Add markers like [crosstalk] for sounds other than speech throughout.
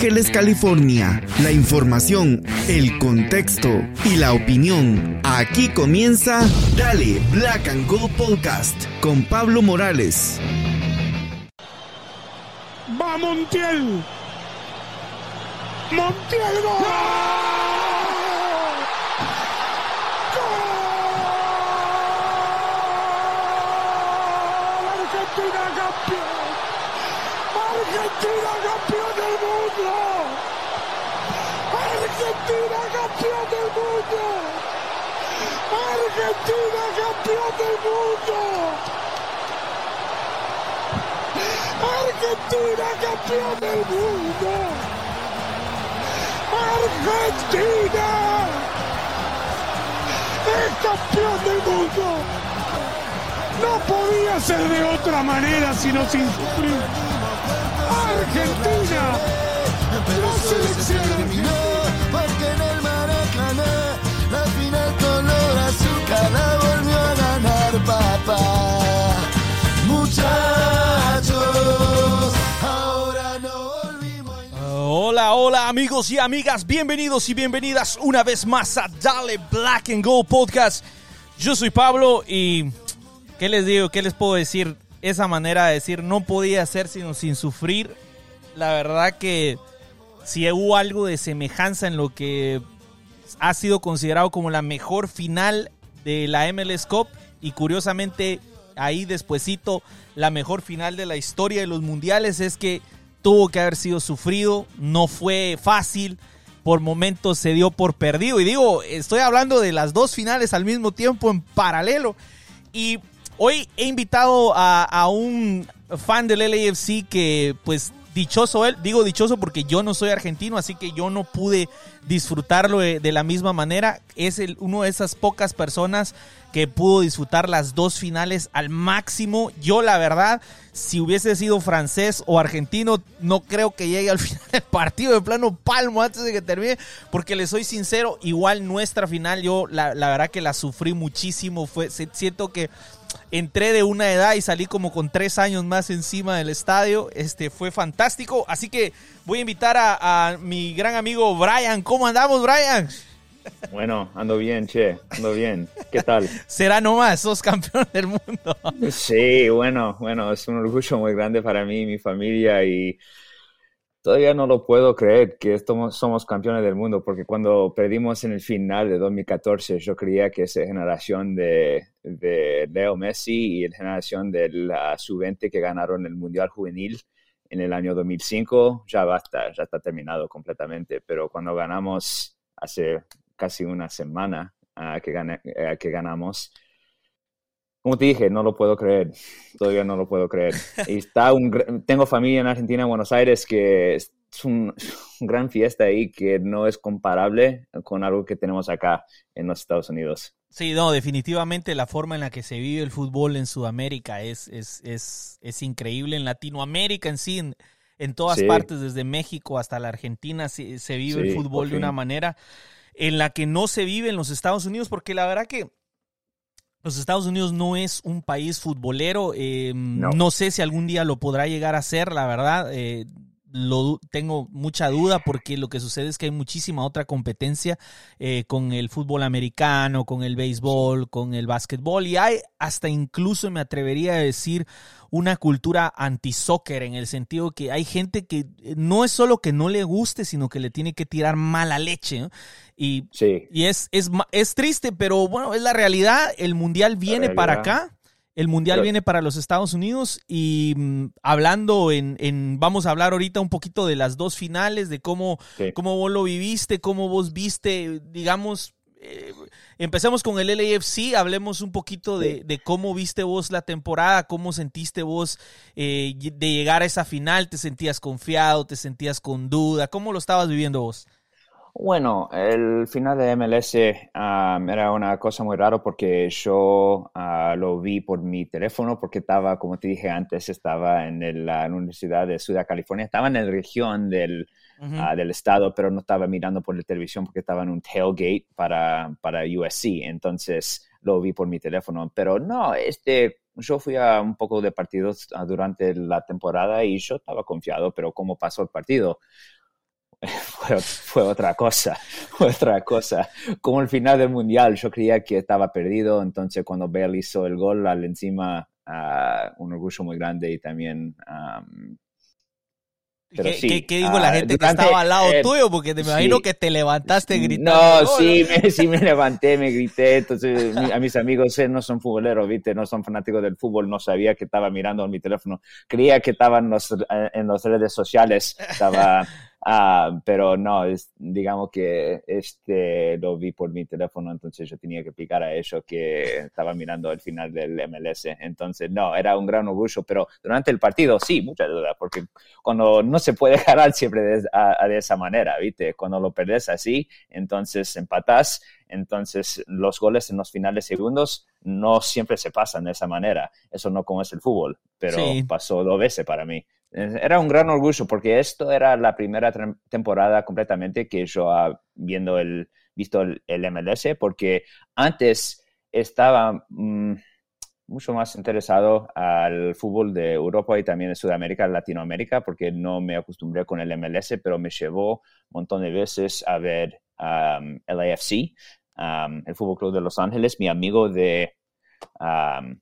Ángeles, California, la información, el contexto y la opinión. Aquí comienza Dale Black and Gold Podcast con Pablo Morales. ¡Va Montiel! ¡Montiel gol! ¡Gol! ¡Argentina campeón! ¡Argentina campeón del mundo! ¡Argentina campeón del mundo! ¡Argentina campeón del mundo! Argentina campeón del mundo. Argentina es campeón del mundo. No podía ser de otra manera sino sin sufrir. Argentina, la selección porque en el Maracaná la final color azúcar la volvió a ganar papá. Muchachos, ahora no volvimos. Hola, hola amigos y amigas, bienvenidos y bienvenidas una vez más a Dale Black and Gold Podcast. Yo soy Pablo y ¿qué les digo? ¿Qué les puedo decir? Esa manera de decir no podía ser sino sin sufrir. La verdad que si hubo algo de semejanza en lo que ha sido considerado como la mejor final de la MLS Cup y curiosamente ahí despuesito la mejor final de la historia de los mundiales es que tuvo que haber sido sufrido, no fue fácil, por momentos se dio por perdido. Y digo, estoy hablando de las dos finales al mismo tiempo en paralelo. Y hoy he invitado a, a un fan del LAFC que pues dichoso él, digo dichoso porque yo no soy argentino, así que yo no pude disfrutarlo de, de la misma manera. Es uno de esas pocas personas que pudo disfrutar las dos finales al máximo. Yo la verdad, si hubiese sido francés o argentino, no creo que llegue al [laughs] final del partido de plano palmo antes de que termine, porque le soy sincero, igual nuestra final yo la, la verdad que la sufrí muchísimo, fue siento que entré de una edad y salí como con tres años más encima del estadio. Este fue fantástico. Así que voy a invitar a, a mi gran amigo Brian. ¿Cómo andamos, Brian? Bueno, ando bien, che, ando bien. ¿Qué tal? [laughs] Será nomás, sos campeón del mundo. Sí, bueno, bueno, es un orgullo muy grande para mí y mi familia y todavía no lo puedo creer que estamos, somos campeones del mundo porque cuando perdimos en el final de 2014 yo creía que esa generación de, de Leo Messi y la generación de la sub-20 que ganaron el Mundial Juvenil en el año 2005 ya basta, ya está terminado completamente, pero cuando ganamos hace casi una semana gané, uh, que ganamos. Como te dije, no lo puedo creer. Todavía no lo puedo creer. [laughs] Y está un, tengo familia en Argentina, en Buenos Aires, que es un, un, gran fiesta ahí que no es comparable con algo que tenemos acá en los Estados Unidos. Sí, no, definitivamente la forma en la que se vive el fútbol en Sudamérica es, es, es, es increíble. En Latinoamérica en sí, en, en todas sí. partes, desde México hasta la Argentina, se, se vive sí, el fútbol de una manera en la que no se vive en los Estados Unidos, porque la verdad que los Estados Unidos no es un país futbolero. Eh, no. no. sé si algún día lo podrá llegar a ser, la verdad. Eh, lo tengo mucha duda porque lo que sucede es que hay muchísima otra competencia eh, con el fútbol americano, con el béisbol, con el básquetbol y hay hasta incluso me atrevería a decir una cultura anti-soccer en el sentido que hay gente que no es solo que no le guste, sino que le tiene que tirar mala leche. ¿no? Y, sí. y es, es, es, triste, pero bueno, es la realidad. El mundial viene realidad. para acá. El Mundial Pero- viene para los Estados Unidos y mm, hablando en, en- vamos a hablar ahorita un poquito de las dos finales, de cómo, Sí. cómo vos lo viviste, cómo vos viste, digamos, eh, empecemos con el LAFC, hablemos un poquito de, de cómo viste vos la temporada, cómo sentiste vos eh, de llegar a esa final, te sentías confiado, te sentías con duda, cómo lo estabas viviendo vos. Bueno, el final de MLS um, era una cosa muy rara porque yo ah, lo vi por mi teléfono porque estaba, como te dije antes, estaba en el- la Universidad de Ciudad California, estaba en la región del, ah, del estado, pero no estaba mirando por la televisión porque estaba en un tailgate para, para USC, entonces lo vi por mi teléfono. Pero no, este, yo fui a un poco de partidos ah, durante la temporada y yo estaba confiado, pero cómo pasó el partido [laughs] fue, fue otra cosa, [laughs] fue otra cosa. Como el final del mundial, yo creía que estaba perdido, entonces cuando Bale hizo el gol al encima, ah, un orgullo muy grande y también... am, pero ¿Qué, sí, qué- qué dijo la ah, gente durante- que estaba al lado eh, tuyo? Porque te imagino sí. que te levantaste gritando. No, sí, me, sí me [laughs] levanté, me grité. Entonces, a mis amigos eh, no son futboleros, ¿viste? No son fanáticos del fútbol. No sabía que estaba mirando en mi teléfono. Creía que estaba en, los, eh, en las redes sociales. Estaba, ah, pero no, es, digamos que este lo vi por mi teléfono. Entonces, yo tenía que explicar a ellos que estaba mirando el final del MLS. Entonces, no, era un gran orgullo. Pero durante el partido, sí, mucha duda. Porque cuando no se puede [laughs] ganar siempre de, a- a- de esa manera, ¿viste? Cuando lo perdés así, entonces empatás, entonces los goles en los finales segundos no siempre se pasan de esa manera. Eso no como es el fútbol, pero Sí. pasó dos veces para mí. Era un gran orgullo porque esto era la primera temporada completamente que yo ah, viendo el, visto el, el MLS, porque antes estaba mm, mucho más interesado al fútbol de Europa y también de Sudamérica, Latinoamérica, porque no me acostumbré con el MLS, pero me llevó un montón de veces a ver um, LAFC, um, el Fútbol Club de Los Ángeles. Mi amigo de um,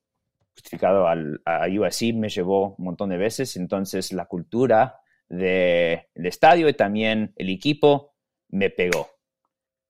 justificado al, a USC me llevó un montón de veces, entonces la cultura del estadio y también el equipo me pegó.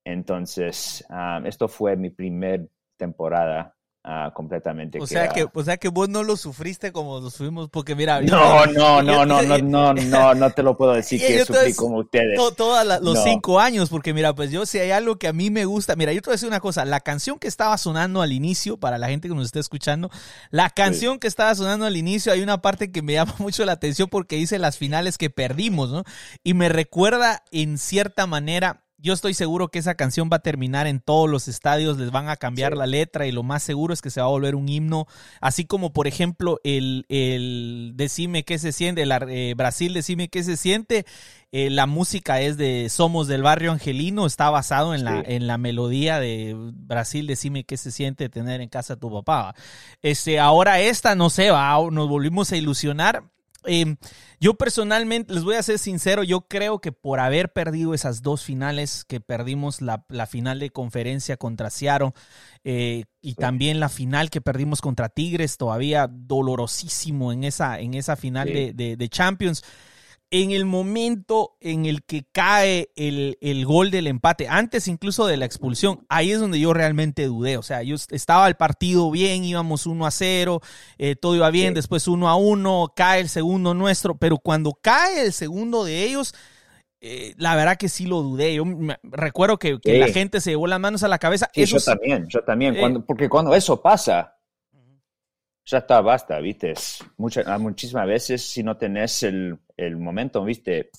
Entonces, um, esto fue mi primer temporada ah, completamente. O sea, que, o sea que vos no lo sufriste como lo sufrimos, porque mira, No, no, [laughs] no, no, no, no, no, no te lo puedo decir [laughs] que sufrí como ustedes. to- todos los No. cinco años, porque mira, pues yo si hay algo que a mí me gusta, mira, yo te voy a decir una cosa, la canción que estaba sonando al inicio, para la gente que nos está escuchando, la canción que estaba sonando al inicio, hay una parte que me llama [laughs] mucho la atención porque dice las finales que perdimos, ¿no? Y me recuerda en cierta manera... Yo estoy seguro que esa canción va a terminar en todos los estadios, les van a cambiar Sí. la letra y lo más seguro es que se va a volver un himno, así como por ejemplo el, el Decime qué se siente, el eh, Brasil Decime qué se siente, eh, la música es de Somos del Barrio Angelino, está basado en la, en la melodía de Brasil, decime qué se siente tener en casa a tu papá. Este, ahora esta, no sé, va, nos volvimos a ilusionar. Eh, yo personalmente, les voy a ser sincero, yo creo que por haber perdido esas dos finales, que perdimos la, la final de conferencia contra Seattle eh, y también la final que perdimos contra Tigres, todavía dolorosísimo en esa, en esa final Sí. de, de- de Champions en el momento en el que cae el, el gol del empate, antes incluso de la expulsión, ahí es donde yo realmente dudé. O sea, yo est- estaba el partido bien, íbamos 1 a 0, eh, todo iba bien, Sí. después 1 a 1, cae el segundo nuestro, pero cuando cae el segundo de ellos, eh, la verdad que sí lo dudé. Yo me- recuerdo que, que Sí. la gente se llevó las manos a la cabeza. Sí, Eso yo también, yo también. Eh. Cuando, porque cuando eso pasa, ya está, basta, ¿viste? Es mucha- a muchísimas veces, si no tenés el, el momento, ¿viste?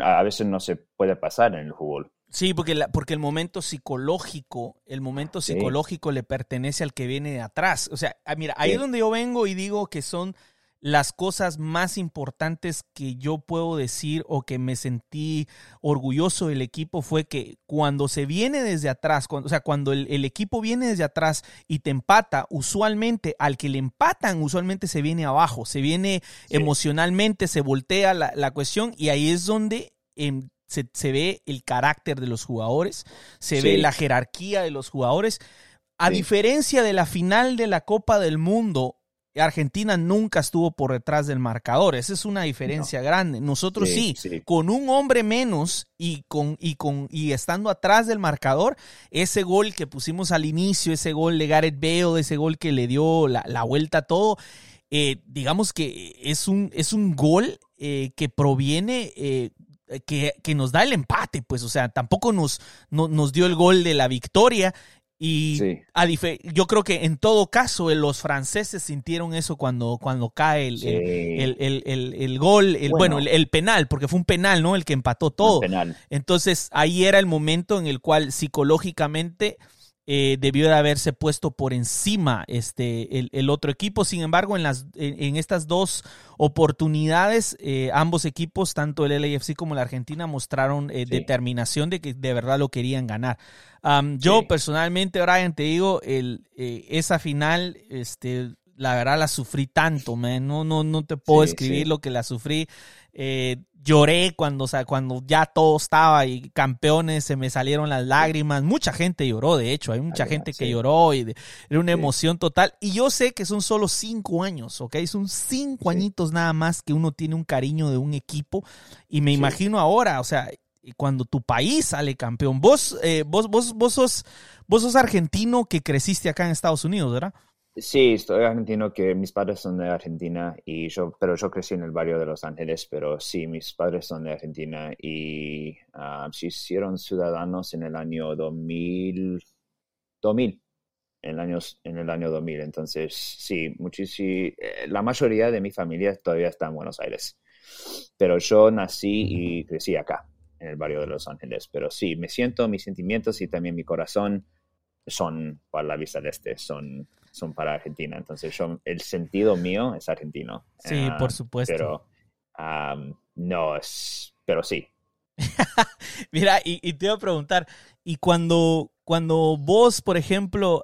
A veces no se puede pasar en el fútbol. Sí, porque, la- porque el momento psicológico, el momento Sí. psicológico le pertenece al que viene de atrás. O sea, ah, mira, ahí Sí. es donde yo vengo y digo que son las cosas más importantes que yo puedo decir o que me sentí orgulloso del equipo fue que cuando se viene desde atrás, cuando, o sea, cuando el, el equipo viene desde atrás y te empata, usualmente al que le empatan, usualmente se viene abajo, se viene Sí. emocionalmente, se voltea la, la cuestión y ahí es donde em, se, se ve el carácter de los jugadores, se Sí. ve la jerarquía de los jugadores. A Sí. diferencia de la final de la Copa del Mundo, Argentina nunca estuvo por detrás del marcador. Esa es una diferencia grande. Nosotros sí, Sí, sí. con un hombre menos y con y con y estando atrás del marcador, ese gol que pusimos al inicio, ese gol de Gareth Bale, ese gol que le dio la, la vuelta a todo, eh, digamos que es un es un gol eh, que proviene eh, que, que nos da el empate, pues, o sea, tampoco nos, no- nos dio el gol de la victoria. Y Sí. a yo creo que en todo caso eh, los franceses sintieron eso cuando, cuando cae el, Sí. el, el- el- el gol, el, bueno, Bueno. el, el penal, porque fue un penal, ¿no? El que empató todo. Penal. Entonces ahí era el momento en el cual psicológicamente eh, debió de haberse puesto por encima este, el, el otro equipo. Sin embargo, en, las, en, en estas dos oportunidades, eh, ambos equipos, tanto el LAFC como la Argentina, mostraron eh, Sí. determinación de que de verdad lo querían ganar. Yo Sí. personalmente, Brian, te digo, el, esa final, este, la verdad la sufrí tanto, man. No, no, no te puedo Sí, escribir lo que la sufrí. Eh, lloré cuando, o sea, cuando ya todo estaba y campeones, se me salieron las lágrimas. Mucha gente lloró, de hecho, hay mucha gente que lloró y de- era una Sí. emoción total. Y yo sé que son solo cinco años, ¿ok? Son cinco Sí. añitos nada más que uno tiene un cariño de un equipo. Y me imagino ahora, o sea, cuando tu país sale campeón, vos, eh, vos, vos, vos sos, vos sos argentino que creciste acá en Estados Unidos, ¿verdad? Sí, estoy argentino, que mis padres son de Argentina, y yo, pero yo crecí en el barrio de Los Ángeles, pero sí, mis padres son de Argentina y ah, se hicieron ciudadanos en el año 2000, 2000, en el año, en el año 2000. Entonces, sí, muchísimo, la mayoría de mi familia todavía está en Buenos Aires, pero yo nací y crecí acá, en el barrio de Los Ángeles. Pero sí, me siento, mis sentimientos y también mi corazón son para la vista del este, son, son para Argentina. Entonces, yo, el sentido mío es argentino. Sí, Ah, por supuesto. Pero am, no es, pero sí. [laughs] Mira, y, y te iba a preguntar, y cuando, cuando vos, por ejemplo,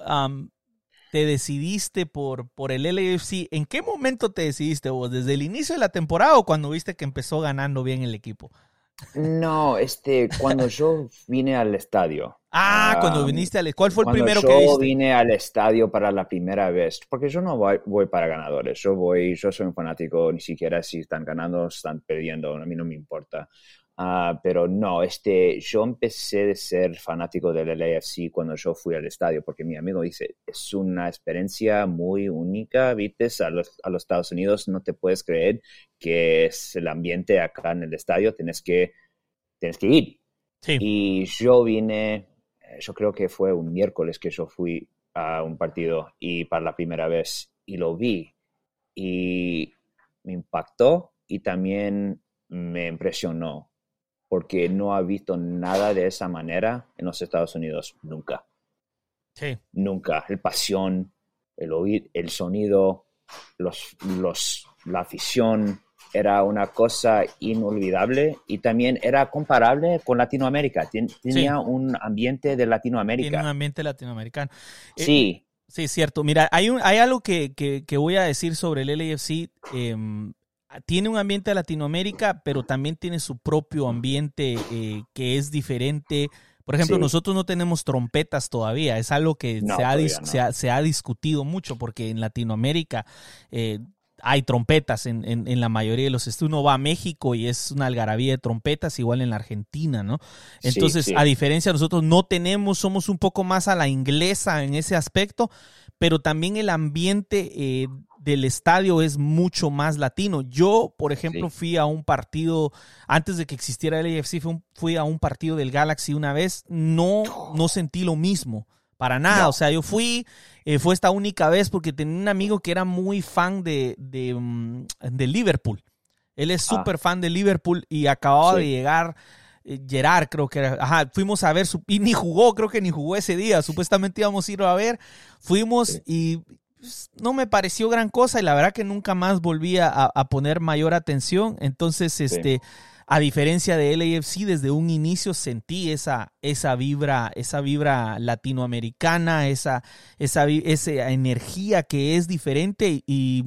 te decidiste por, por el LAFC, ¿en qué momento te decidiste vos? ¿Desde el inicio de la temporada o cuando viste que empezó ganando bien el equipo? No, este, cuando yo vine al estadio. Ah, cuando viniste al... ¿Cuál fue el primero yo que viste? vine al estadio para la primera vez, porque yo no voy, voy para ganadores, yo voy, yo soy un fanático, ni siquiera si están ganando o están perdiendo, a mí no me importa. Ah, pero no, este, yo empecé a ser fanático del LAFC cuando yo fui al estadio, porque mi amigo dice, es una experiencia muy única, viste, a los, a los Estados Unidos no te puedes creer que es el ambiente acá en el estadio, tienes que, tienes que ir. Sí. Y yo vine, eh, yo creo que fue un miércoles que yo fui a un partido y para la primera vez y lo vi y me impactó y también me impresionó porque no ha visto nada de esa manera en los Estados Unidos nunca, Sí. nunca. El pasión, el oír, el sonido, los, los, la afición, era una cosa inolvidable y también era comparable con Latinoamérica. Tenía un ambiente de Tiene un Latinoamérica. ambiente latinoamericano. Eh, Sí, Sí, cierto. Mira, hay, un, hay algo que, que- que voy a decir sobre el LAFC. em, tiene un ambiente de Latinoamérica, pero también tiene su propio ambiente eh, que es diferente. Por ejemplo, Sí. nosotros no tenemos trompetas todavía. Es algo que No, se, ha, no. se, ha, se ha discutido mucho porque en Latinoamérica eh, hay trompetas en, en- en la mayoría de los estudios. Uno va a México y es una algarabía de trompetas, igual en la Argentina, ¿no? Sí, Entonces, sí. a diferencia, nosotros no tenemos, somos un poco más a la inglesa en ese aspecto, pero también el ambiente eh, del estadio es mucho más latino. Yo, por ejemplo, Sí. fui a un partido, antes de que existiera el AFC, fui, a un partido del Galaxy una vez, no, no sentí lo mismo. Para nada, No. o sea, yo fui, eh, fue esta única vez porque tenía un amigo que era muy fan de, de, mm, de Liverpool. Él es Ah. súper fan de Liverpool y acababa Sí. de llegar eh, Gerard, creo que era. Ajá, fuimos a ver, su, y ni jugó, creo que ni jugó ese día. Supuestamente íbamos a ir a ver. Fuimos Sí. y pues, no me pareció gran cosa y la verdad que nunca más volví a, a poner mayor atención. Entonces, este, a diferencia de LAFC, desde un inicio sentí esa, esa vibra, esa vibra latinoamericana, esa, esa, esa energía que es diferente y,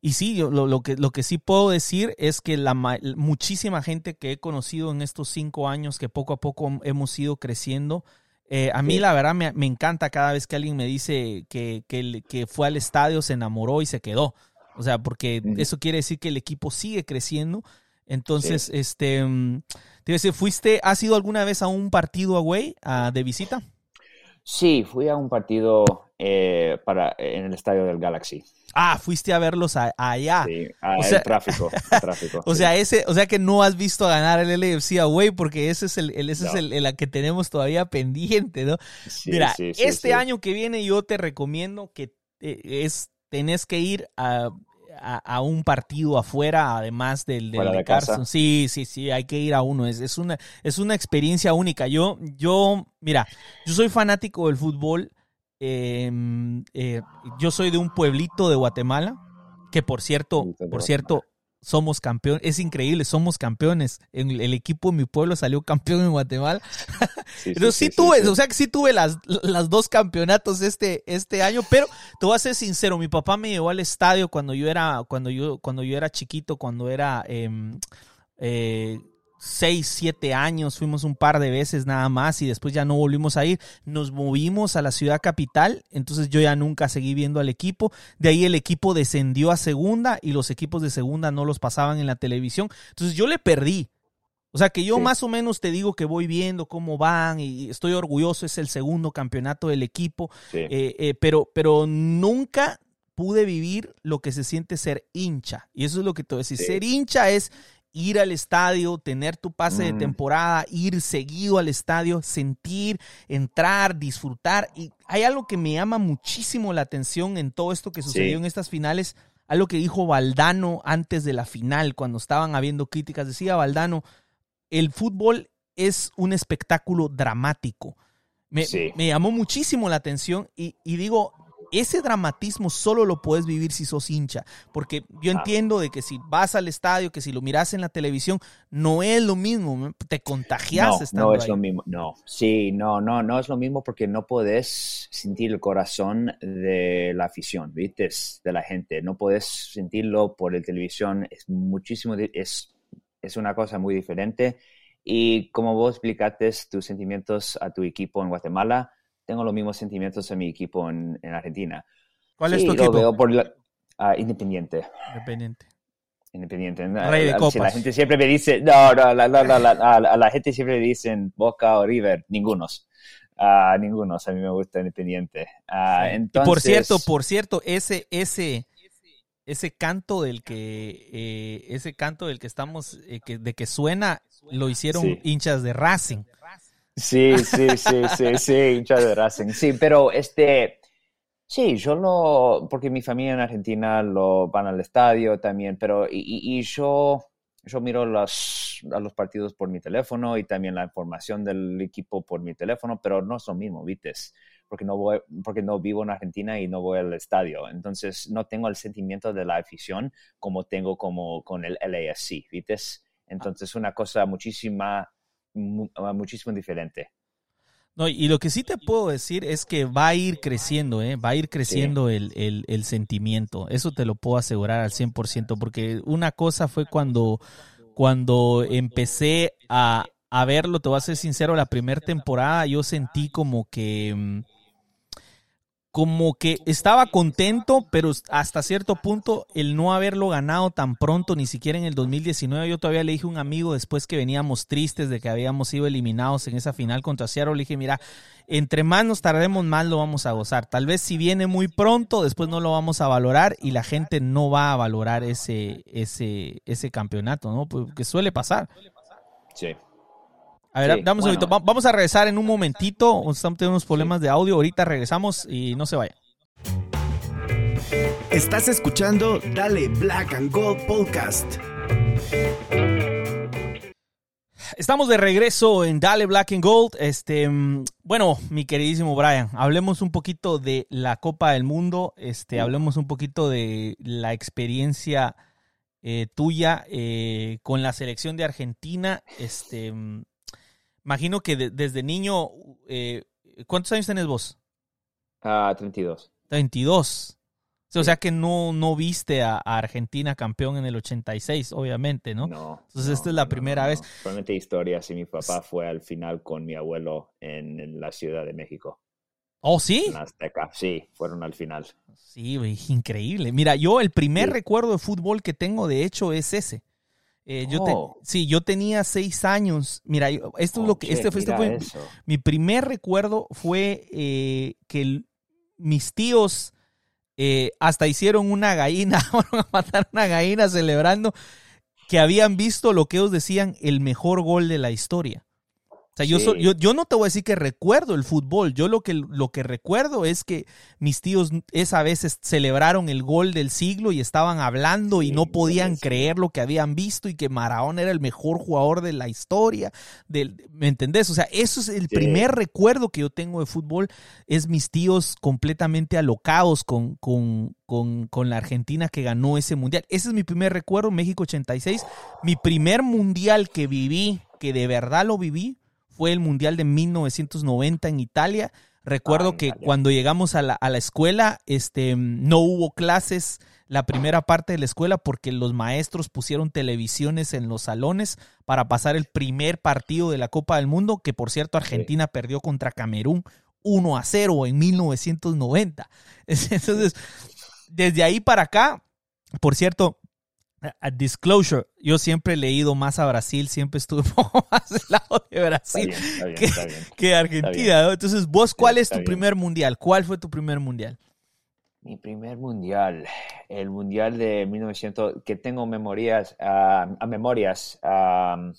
y sí, yo lo, lo que, lo que sí puedo decir es que la, ma- muchísima gente que he conocido en estos cinco años que poco a poco hemos ido creciendo, Eh, a mí Sí. la verdad me, me encanta cada vez que alguien me dice que, que, que fue al estadio, se enamoró y se quedó. O sea, porque eso quiere decir que el equipo sigue creciendo. Entonces, este, mm, te iba a decir, ¿fuiste, has ido alguna vez a un partido away, a- de visita? Sí, fui a un partido eh, para, en el estadio del Galaxy. Ah, fuiste a verlos a- allá. Sí, O sea- el tráfico. el [laughs] tráfico, O sí. sea, ese, o sea que no has visto ganar el LFC away porque ese es el, el- ese es el, el que tenemos todavía pendiente, ¿no? Sí, Mira, sí, este año que viene yo te recomiendo que eh, es tenés que ir a, a- a un partido afuera, además del, del de casa. Carson. Sí, sí, sí, hay que ir a uno. Es, es una, es una experiencia única. Yo, yo, mira, yo soy fanático del fútbol. eh, eh, yo soy de un pueblito de Guatemala, que por cierto, por cierto, somos campeones. Es increíble, somos campeones. El, el equipo de mi pueblo salió campeón en Guatemala. [laughs] Sí, sí, Entonces sí, sí, tuve, o sea que sí tuve las, las dos campeonatos este, este año, pero te voy a ser sincero, mi papá me llevó al estadio cuando yo era, cuando yo, cuando yo era chiquito, cuando era em, eh, seis, siete años, fuimos un par de veces nada más y después ya no volvimos a ir. Nos movimos a la ciudad capital, entonces yo ya nunca seguí viendo al equipo. De ahí el equipo descendió a segunda y los equipos de segunda no los pasaban en la televisión. Entonces yo le perdí. O sea que yo Sí. más o menos te digo que voy viendo cómo van y estoy orgulloso, es el segundo campeonato del equipo, Sí. eh, eh, pero, pero nunca pude vivir lo que se siente ser hincha. Y eso es lo que te voy a decir. Sí. Ser hincha es ir al estadio, tener tu pase de Mm. temporada, ir seguido al estadio, sentir, entrar, disfrutar. Y hay algo que me llama muchísimo la atención en todo esto que sucedió Sí. en estas finales. Algo que dijo Valdano antes de la final, cuando estaban habiendo críticas. Decía Valdano, el fútbol es un espectáculo dramático. Me, Sí. me llamó muchísimo la atención y, y digo, ese dramatismo solo lo puedes vivir si sos hincha, porque yo entiendo de que si vas al estadio, que si lo miras en la televisión, no es lo mismo, te contagias no, estando no es ahí. lo mismo. No, sí, no, no, no es lo mismo porque no podés sentir el corazón de la afición, ¿viste? De la gente. No podés sentirlo por el televisión. Es muchísimo, es, es una cosa muy diferente. Y como vos explicaste tus sentimientos a tu equipo en Guatemala, tengo los mismos sentimientos a mi equipo en, en Argentina. ¿Cuál es tu lo equipo? veo por la- ah, Independiente. Independiente. Independiente. Rey de copas. la gente siempre me dice, no, no, la, la, la, gente siempre le dicen Boca o River, ningunos. Ah, ningunos, a mí me gusta Independiente. Ah, Y entonces, por cierto, por cierto, ese, ese, ese canto del que, eh, ese canto del que estamos, eh, que, de que suena, lo hicieron Sí. hinchas de Racing. Sí, sí, sí, sí, sí. Sí, pero este, sí, yo lo, porque mi familia en Argentina lo van al estadio también, pero y, yo, yo miro los, a los partidos por mi teléfono y también la información del equipo por mi teléfono, pero no es lo mismo, ¿viste? Porque no voy, porque no vivo en Argentina y no voy al estadio, entonces no tengo el sentimiento de la afición como tengo como con el LAFC, ¿viste? Entonces una cosa muchísima, mu- muchísimo diferente. No, y lo que sí te puedo decir es que va a ir creciendo, ¿eh? va a ir creciendo el, el- el sentimiento. Eso te lo puedo asegurar al 100%, porque una cosa fue cuando, cuando empecé a, a verlo, te voy a ser sincero, la primera temporada yo sentí como que... como que estaba contento, pero hasta cierto punto el no haberlo ganado tan pronto, ni siquiera en el 2019, yo todavía le dije a un amigo después que veníamos tristes de que habíamos sido eliminados en esa final contra Seattle, le dije, mira, entre más nos tardemos, más lo vamos a gozar. Tal vez si viene muy pronto, después no lo vamos a valorar y la gente no va a valorar ese, ese, ese campeonato, ¿no? Porque suele pasar. Sí. A ver, Sí, dame un bueno. segundito. Va- Vamos a regresar en un momentito. Estamos teniendo unos problemas de audio. Ahorita regresamos y no se vayan. Estás escuchando Dale Black and Gold Podcast. Estamos de regreso en Dale Black and Gold. Este, mm, bueno, mi queridísimo Brian, hablemos un poquito de la Copa del Mundo. Este, hablemos un poquito de la experiencia eh, tuya eh, con la selección de Argentina. Este, mm, imagino que de- desde niño, eh, ¿cuántos años tenés vos? Ah, 32. 22. O O sea que no, no viste a, a Argentina campeón en el 86, obviamente, ¿no? No. Entonces no, esta es la no, primera no, vez. Solamente historias y mi papá fue al final con mi abuelo en, en la Ciudad de México. Oh, sí. En Azteca. Sí, fueron al final. Sí, increíble. Mira, yo el primer Sí. recuerdo de fútbol que tengo, de hecho, es ese. Eh, yo te- Oh. sí, yo tenía seis años. Mira, yo- esto es lo que Oye, este, este mira fue eso. mi primer recuerdo fue eh, que el- mis tíos eh, hasta hicieron una gallina, [laughs] fueron a matar una gallina celebrando que habían visto lo que ellos decían el mejor gol de la historia. O sea, yo, so- yo, yo no te voy a decir que recuerdo el fútbol, yo lo que, lo que recuerdo es que mis tíos esa vez celebraron el gol del siglo y estaban hablando y Sí, no podían sí. creer lo que habían visto y que Maradona era el mejor jugador de la historia. Del, ¿Me entendés? O sea, eso es el primer recuerdo que yo tengo de fútbol, es mis tíos completamente alocados con, con, con, con la Argentina que ganó ese mundial. Ese es mi primer recuerdo, México 86. Mi primer mundial que viví, que de verdad lo viví, fue el mundial de 1990 en Italia. Recuerdo Ah, que Italia. cuando llegamos a la, a la escuela, este, no hubo clases la primera parte de la escuela porque los maestros pusieron televisiones en los salones para pasar el primer partido de la Copa del Mundo, que por cierto Argentina perdió contra Camerún 1 a 0 en 1990. [laughs] Entonces, desde ahí para acá, por cierto, a- disclosure, yo siempre he leído más a Brasil, siempre estuve [laughs] un poco más del lado de Brasil bien, está bien, que- está bien. que Argentina. ¿no? Entonces, vos, ¿cuál es tu bien. primer mundial? ¿Cuál fue tu primer mundial? Mi primer mundial, el mundial de 1900, que tengo memorias, ah, a memorias, ah,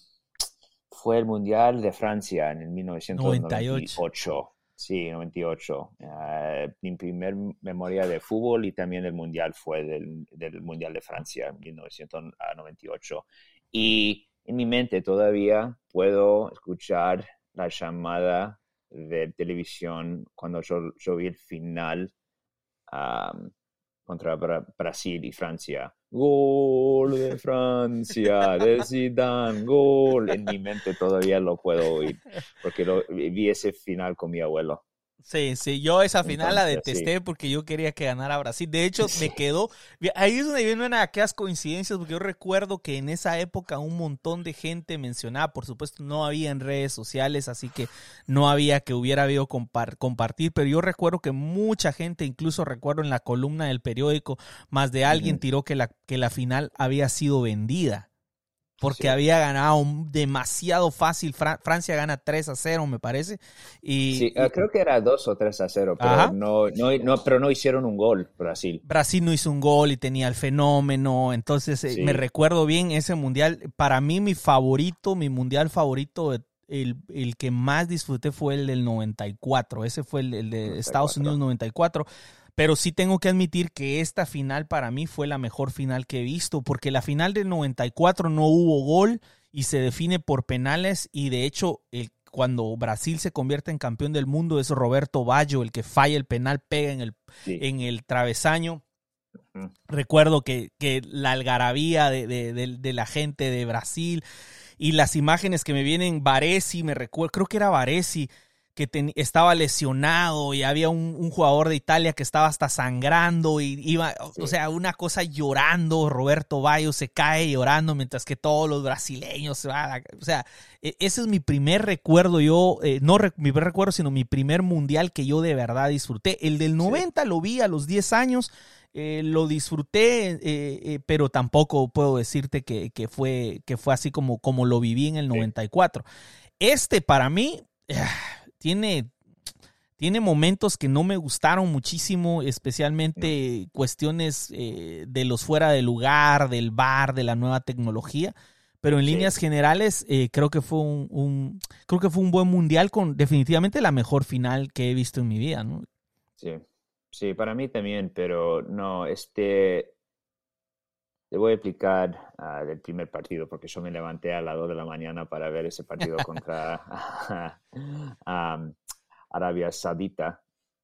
fue el mundial de Francia en el 1998. Sí, 98. Ah, mi primer memoria de fútbol y también del mundial fue del, mundial de Francia en 1998. Y en mi mente todavía puedo escuchar la llamada de televisión cuando yo, vi el final contra Bra- Brasil y Francia. Gol de Francia, de Zidane, gol. En mi mente todavía lo puedo oír, porque lo, vi ese final con mi abuelo. Sí, sí, yo esa final la detesté porque yo quería que ganara Brasil. De hecho, me [laughs] quedó. Ahí es donde vienen aquellas coincidencias, porque yo recuerdo que en esa época un montón de gente mencionaba, por supuesto, no había en redes sociales, así que no había que hubiera habido compar- compartir, pero yo recuerdo que mucha gente, incluso recuerdo en la columna del periódico, más de alguien tiró que la, que la final había sido vendida. Porque Sí. había ganado demasiado fácil. Fra- Francia gana 3 a 0, me parece. Y, Sí, ah, creo que era 2 o 3 a 0, pero no, no, no, pero no hicieron un gol Brasil. Brasil no hizo un gol y tenía el fenómeno. Entonces, eh, me recuerdo bien ese mundial. Para mí, mi favorito, mi mundial favorito, el, el que más disfruté fue el del 94. Ese fue el, el de Estados 94. Unidos 94. Pero sí tengo que admitir que esta final para mí fue la mejor final que he visto, porque la final del 94 no hubo gol y se define por penales y de hecho el, cuando Brasil se convierte en campeón del mundo es Roberto Baggio el que falla el penal, pega en el, Sí. en el travesaño. Recuerdo que, que la algarabía de, de- de- de la gente de Brasil y las imágenes que me vienen, Varesi, me recuerdo, creo que era Varesi, que ten- estaba lesionado y había un, un jugador de Italia que estaba hasta sangrando y iba, o- o Sí. sea, una cosa llorando, Roberto Bayo se cae llorando mientras que todos los brasileños se van, a- o sea, e- ese es mi primer recuerdo, yo, eh, no re- mi primer recuerdo, sino mi primer mundial que yo de verdad disfruté. El del 90 lo vi a los 10 años, eh, lo disfruté, eh, pero tampoco puedo decirte que, que fue, que fue así como, como lo viví en el 94. Este para mí ah, tiene, tiene momentos que no me gustaron muchísimo, especialmente cuestiones eh, de los fuera de lugar, del bar, de la nueva tecnología. Pero en Sí. líneas generales, eh, creo que fue un, un- creo que fue un buen mundial con definitivamente la mejor final que he visto en mi vida, ¿no? Sí, sí, para mí también, pero no, este, te voy a explicar ah, del primer partido, porque yo me levanté a las 2 de la mañana para ver ese partido [laughs] contra [laughs] am, Arabia Saudita.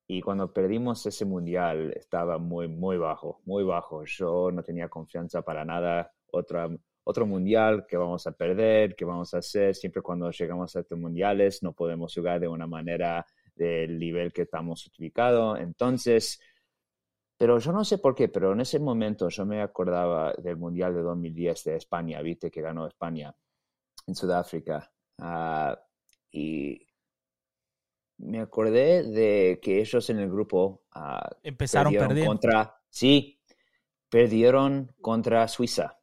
Y cuando perdimos ese mundial estaba muy, muy bajo, muy bajo. Yo no tenía confianza para nada. Otra, otro mundial que vamos a perder, que vamos a hacer. Siempre cuando llegamos a estos mundiales no podemos jugar de una manera del nivel que estamos ubicados. Entonces, pero yo no sé por qué, pero en ese momento yo me acordaba del Mundial de 2010 de España, viste que ganó España en Sudáfrica. Ah, y me acordé de que ellos en el grupo ah, Empezaron perdiendo. contra, sí, perdieron contra Suiza.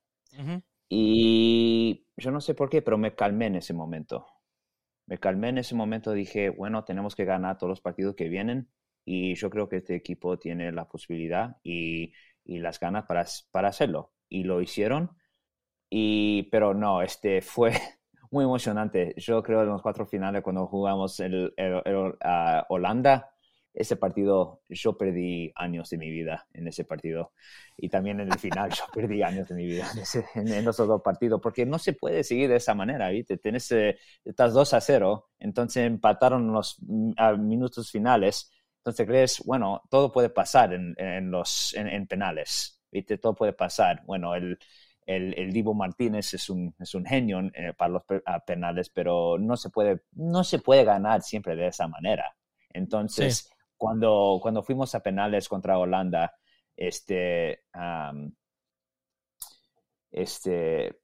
Y yo no sé por qué, pero me calmé en ese momento. Me calmé en ese momento, dije, bueno, tenemos que ganar todos los partidos que vienen y yo creo que este equipo tiene la posibilidad y, y las ganas para, para hacerlo. Y lo hicieron, y, pero no, este [laughs] fue muy emocionante. Yo creo en los cuatro finales cuando jugamos el, el- el, ah, Holanda, ese partido, yo perdí años de mi vida en ese partido. Y también en el final, yo [laughs] perdí años de mi vida en, ese- en- en esos dos partidos, porque no se puede seguir de esa manera, ¿viste? Tienes, eh, estás 2 a 0, entonces empataron los mm, a minutos finales. Entonces crees, bueno, todo puede pasar en, en los, en, en penales, ¿viste? Todo puede pasar. Bueno, el, el, el Divo Martínez es un, es un genio eh, para los pe- penales, pero no se, puede, no se puede ganar siempre de esa manera. Entonces, cuando, cuando fuimos a penales contra Holanda, este, este,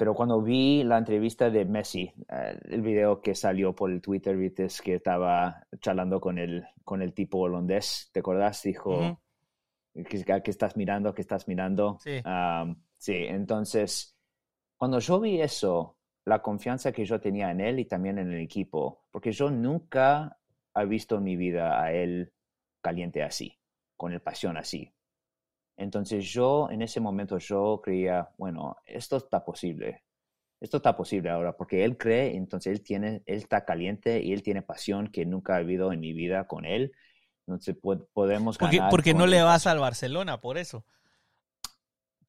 pero cuando vi la entrevista de Messi, eh, el video que salió por el Twitter, viste, que estaba charlando con el, con el tipo holandés, ¿te acordás? Dijo. ¿qué, qué estás mirando? ¿Qué estás mirando? Sí. Sí, entonces, cuando yo vi eso, la confianza que yo tenía en él y también en el equipo, porque yo nunca he visto en mi vida a él caliente así, con el pasión así. Entonces yo en ese momento yo creía, bueno, esto está posible. Esto está posible ahora porque él cree, entonces él tiene, él está caliente y él tiene pasión que nunca ha habido en mi vida con él. Entonces po- podemos Porque, ganar. porque no con le vas al Barcelona, por eso.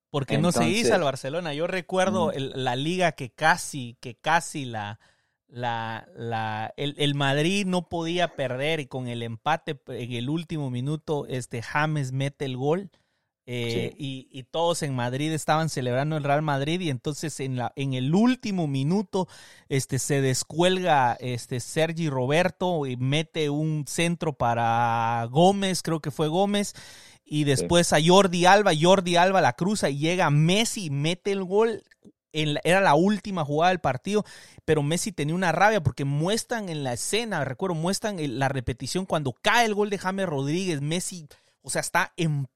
Porque no seguís Entonces- al Barcelona. Yo recuerdo Mm. el- la liga que casi, que casi la, la, la, el, el Madrid no podía perder y con el empate en el último minuto, este James mete el gol. Eh, y, y todos en Madrid estaban celebrando el Real Madrid y entonces en, la, en el último minuto este, se descuelga este, Sergi Roberto y mete un centro para Gómez, creo que fue Gómez, y después a Jordi Alba, Jordi Alba la cruza y llega Messi mete el gol. En la- era la última jugada del partido, pero Messi tenía una rabia porque muestran en la escena, recuerdo, muestran la repetición cuando cae el gol de James Rodríguez, Messi, o sea, está en,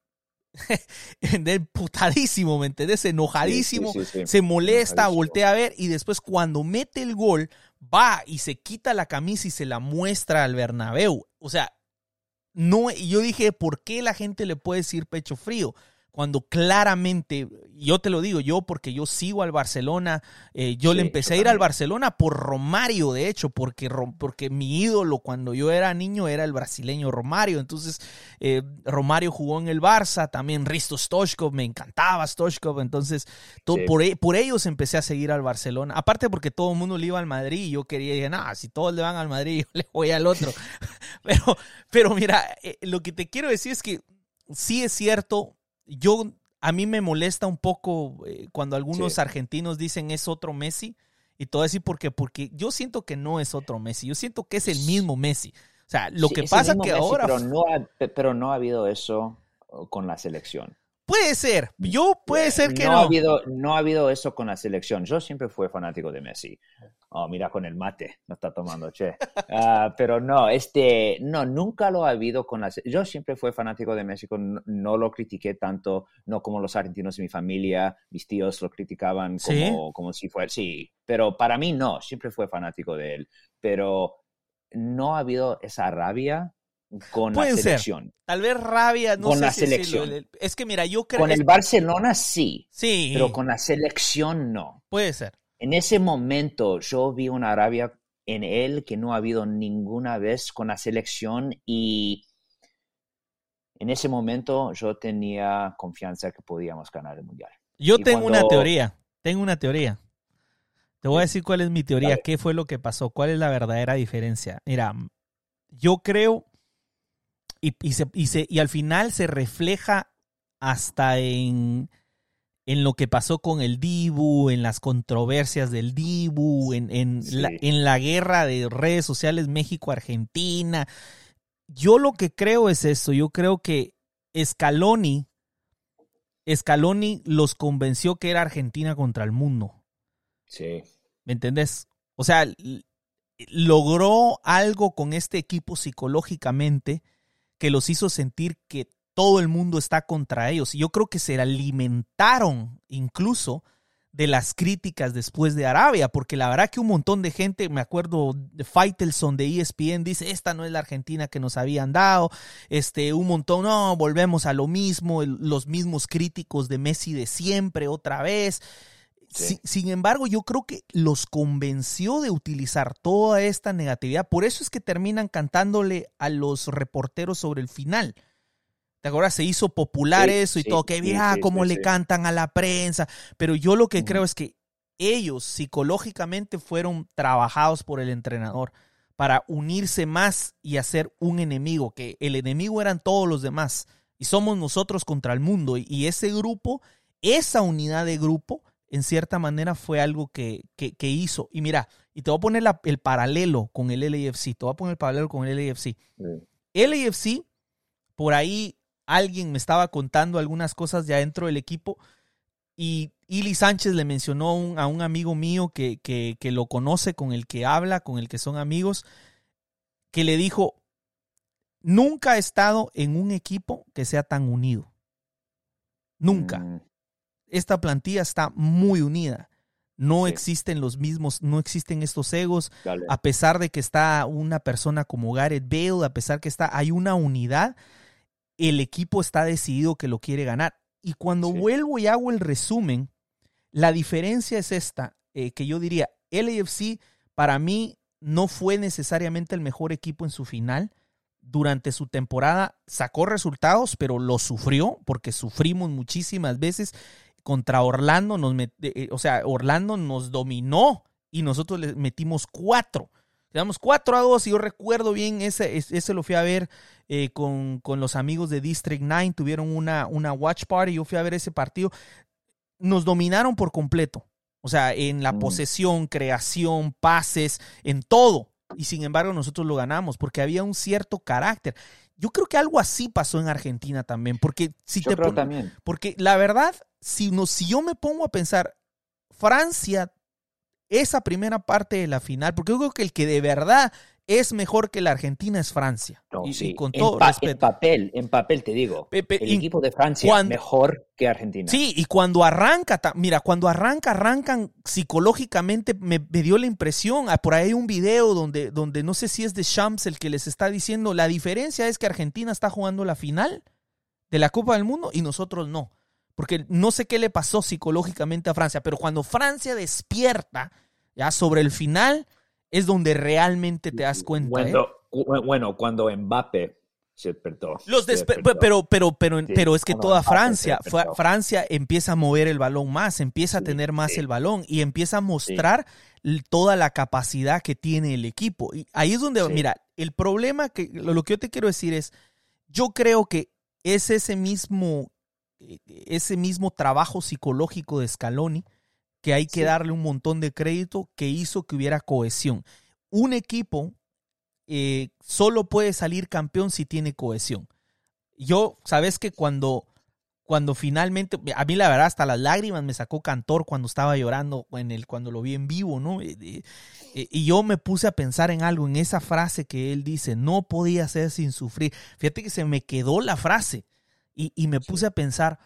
[laughs] emputadísimo, ¿me entendés? Enojadísimo, Sí, sí, sí, sí. se molesta, Enojadísimo. voltea a ver y después cuando mete el gol, va y se quita la camisa y se la muestra al Bernabéu. O sea, no, y yo dije, ¿por qué la gente le puede decir pecho frío? Cuando claramente, yo te lo digo, yo porque yo sigo al Barcelona, eh, yo le empecé a ir al. Barcelona por Romario, de hecho, porque, porque mi ídolo cuando yo era niño era el brasileño Romario. Entonces, eh, Romario jugó en el Barça, también Risto Stoichkov, me encantaba Stoichkov. Entonces, todo, Sí. por, por ellos empecé a seguir al Barcelona. Aparte porque todo el mundo le iba al Madrid y yo quería, dije, nada, si todos le van al Madrid, [laughs] yo le voy al otro. [laughs] pero, pero mira, eh, lo que te quiero decir es que sí es cierto, yo a mí me molesta un poco eh, cuando algunos Sí. argentinos dicen es otro Messi y todo así porque porque yo siento que no es otro Messi, yo siento que es el mismo Messi. O sea, lo Sí, que pasa que Messi, ahora Pero no, ha, pero no ha habido eso uh, con la selección. puede ser, yo puede ser que no, no. Ha habido, no ha habido eso con la selección. Yo siempre fui fanático de Messi. Oh, mira con el mate, no está tomando, che. Ah, pero no, este, no, nunca lo ha habido con la se- Yo siempre fui fanático de Messi, no, no lo critiqué tanto, no como los argentinos de mi familia, mis tíos lo criticaban ¿Sí? como, como si fuera, sí, pero para mí no, siempre fue fanático de él, pero no ha habido esa rabia con Pueden la ser. selección. Tal vez rabia, no Con sé la si selección. Es que mira, yo creo Con el Barcelona sí, Sí, pero con la selección no. puede ser. En ese momento yo vi una rabia en él que no ha habido ninguna vez con la selección y en ese momento yo tenía confianza que podíamos ganar el mundial. Yo Y tengo una teoría, tengo una teoría. Te voy a decir cuál es mi teoría, qué fue lo que pasó, cuál es la verdadera diferencia. Mira, yo creo, y, y, se- y se- y al final se refleja hasta en, en lo que pasó con el Dibu, en las controversias del Dibu, en, en, Sí. la, en la guerra de redes sociales México-Argentina. Yo lo que creo es eso, yo creo que Scaloni, Scaloni los convenció que era Argentina contra el mundo. Sí. ¿Me entendés? O sea, logró algo con este equipo psicológicamente que los hizo sentir que todo el mundo está contra ellos. Y yo creo que se alimentaron incluso de las críticas después de Arabia, porque la verdad que un montón de gente, me acuerdo de Faitelson de ESPN, dice, esta no es la Argentina que nos habían dado, este, un montón, no, volvemos a lo mismo, los mismos críticos de Messi de siempre, otra vez. Sí. Sin embargo, yo creo que los convenció de utilizar toda esta negatividad. Por eso es que terminan cantándole a los reporteros sobre el final. ¿Te acuerdas? Se hizo popular Sí, eso y sí, todo. Que mira sí, cómo le cantan a la prensa. Pero yo lo que creo es que ellos psicológicamente fueron trabajados por el entrenador para unirse más y hacer un enemigo, que el enemigo eran todos los demás y somos nosotros contra el mundo. Y, ese grupo, esa unidad de grupo, en cierta manera fue algo que, que- que hizo. Y mira, y te voy a poner la- el paralelo con el LAFC, te voy a poner el paralelo con el LAFC. LAFC, por ahí alguien me estaba contando algunas cosas ya dentro del equipo y Ili Sánchez le mencionó un- a un amigo mío que, que- que lo conoce, con el que habla, con el que son amigos, que le dijo, nunca he estado en un equipo que sea tan unido. Nunca. Mm, Esta plantilla está muy unida. No Sí. existen los mismos, no existen estos egos dale. a pesar de que está una persona como Gareth Bale, a pesar que está, hay una unidad, el equipo está decidido que lo quiere ganar. Y cuando Sí. vuelvo y hago el resumen, la diferencia es esta, eh, que yo diría, LAFC para mí no fue necesariamente el mejor equipo en su final. Durante su temporada sacó resultados, pero lo sufrió porque sufrimos muchísimas veces contra Orlando. Nos met- eh, o sea, Orlando nos dominó y nosotros le metimos cuatro. Quedamos 4 a 2 y yo recuerdo bien, ese ese lo fui a ver eh, con, con los amigos de District 9, tuvieron una, una watch party, yo fui a ver ese partido. Nos dominaron por completo. O sea, en la Mm. posesión, creación, pases, en todo. Y sin embargo nosotros lo ganamos porque había un cierto carácter. Yo creo que algo así pasó en Argentina también, porque si Yo te creo pon- también. porque la verdad, si, no, si yo me pongo a pensar, Francia, esa primera parte de la final, porque yo creo que el que de verdad es mejor que la Argentina es Francia. No, y, con en, todo en papel, en papel te digo. Pepe, el equipo de Francia cuando- mejor que Argentina. Sí, y cuando arranca, mira, cuando arranca, arrancan psicológicamente, me, me dio la impresión, ah, por ahí hay un video donde, donde no sé si es de Shams el que les está diciendo, la diferencia es que Argentina está jugando la final de la Copa del Mundo y nosotros no. Porque no sé qué le pasó psicológicamente a Francia, pero cuando Francia despierta, ya sobre el final, es donde realmente te das cuenta. ¿eh? Cuando, cu- bueno, cuando Mbappé se despertó. Los se despe- despertó. pero, pero, pero, Sí, pero es que toda Francia. Francia empieza a mover el balón más, empieza a tener más sí. el balón y empieza a mostrar toda la capacidad que tiene el equipo. Y ahí es donde, mira, el problema que lo, que yo te quiero decir es, yo creo que es ese mismo, eh, ese mismo trabajo psicológico de Scaloni que hay que Sí. darle un montón de crédito que hizo que hubiera cohesión. Un equipo eh, solo puede salir campeón si tiene cohesión. Yo, sabes que cuando, cuando finalmente, a mí la verdad hasta las lágrimas me sacó Cantor cuando estaba llorando en el, cuando lo vi en vivo, ¿no? Eh, eh, eh, Y yo me puse a pensar en algo, en esa frase que él dice, no podía ser sin sufrir. Fíjate que se me quedó la frase y, y me puse a pensar,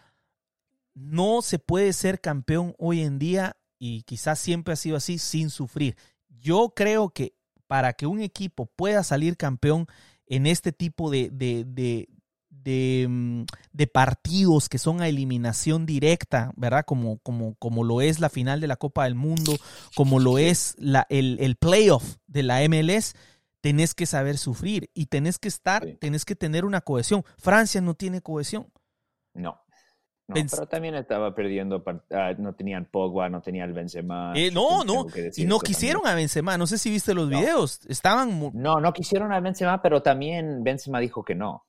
no se puede ser campeón hoy en día y quizás siempre ha sido así sin sufrir. Yo creo que para que un equipo pueda salir campeón en este tipo de, de, de, de, mm, de partidos que son a eliminación directa, ¿verdad? Como, como, como lo es la final de la Copa del Mundo, como lo es la, el, el playoff de la MLS, tenés que saber sufrir y tenés que estar, tenés que tener una cohesión. Francia no tiene cohesión. No. No, Pens- pero también estaba perdiendo, ah, no tenían Pogba, no tenían Benzema. Eh, no, no. Y no quisieron también. a Benzema. No sé si viste los No. videos. Estaban. No, no quisieron a Benzema, pero también Benzema dijo que no.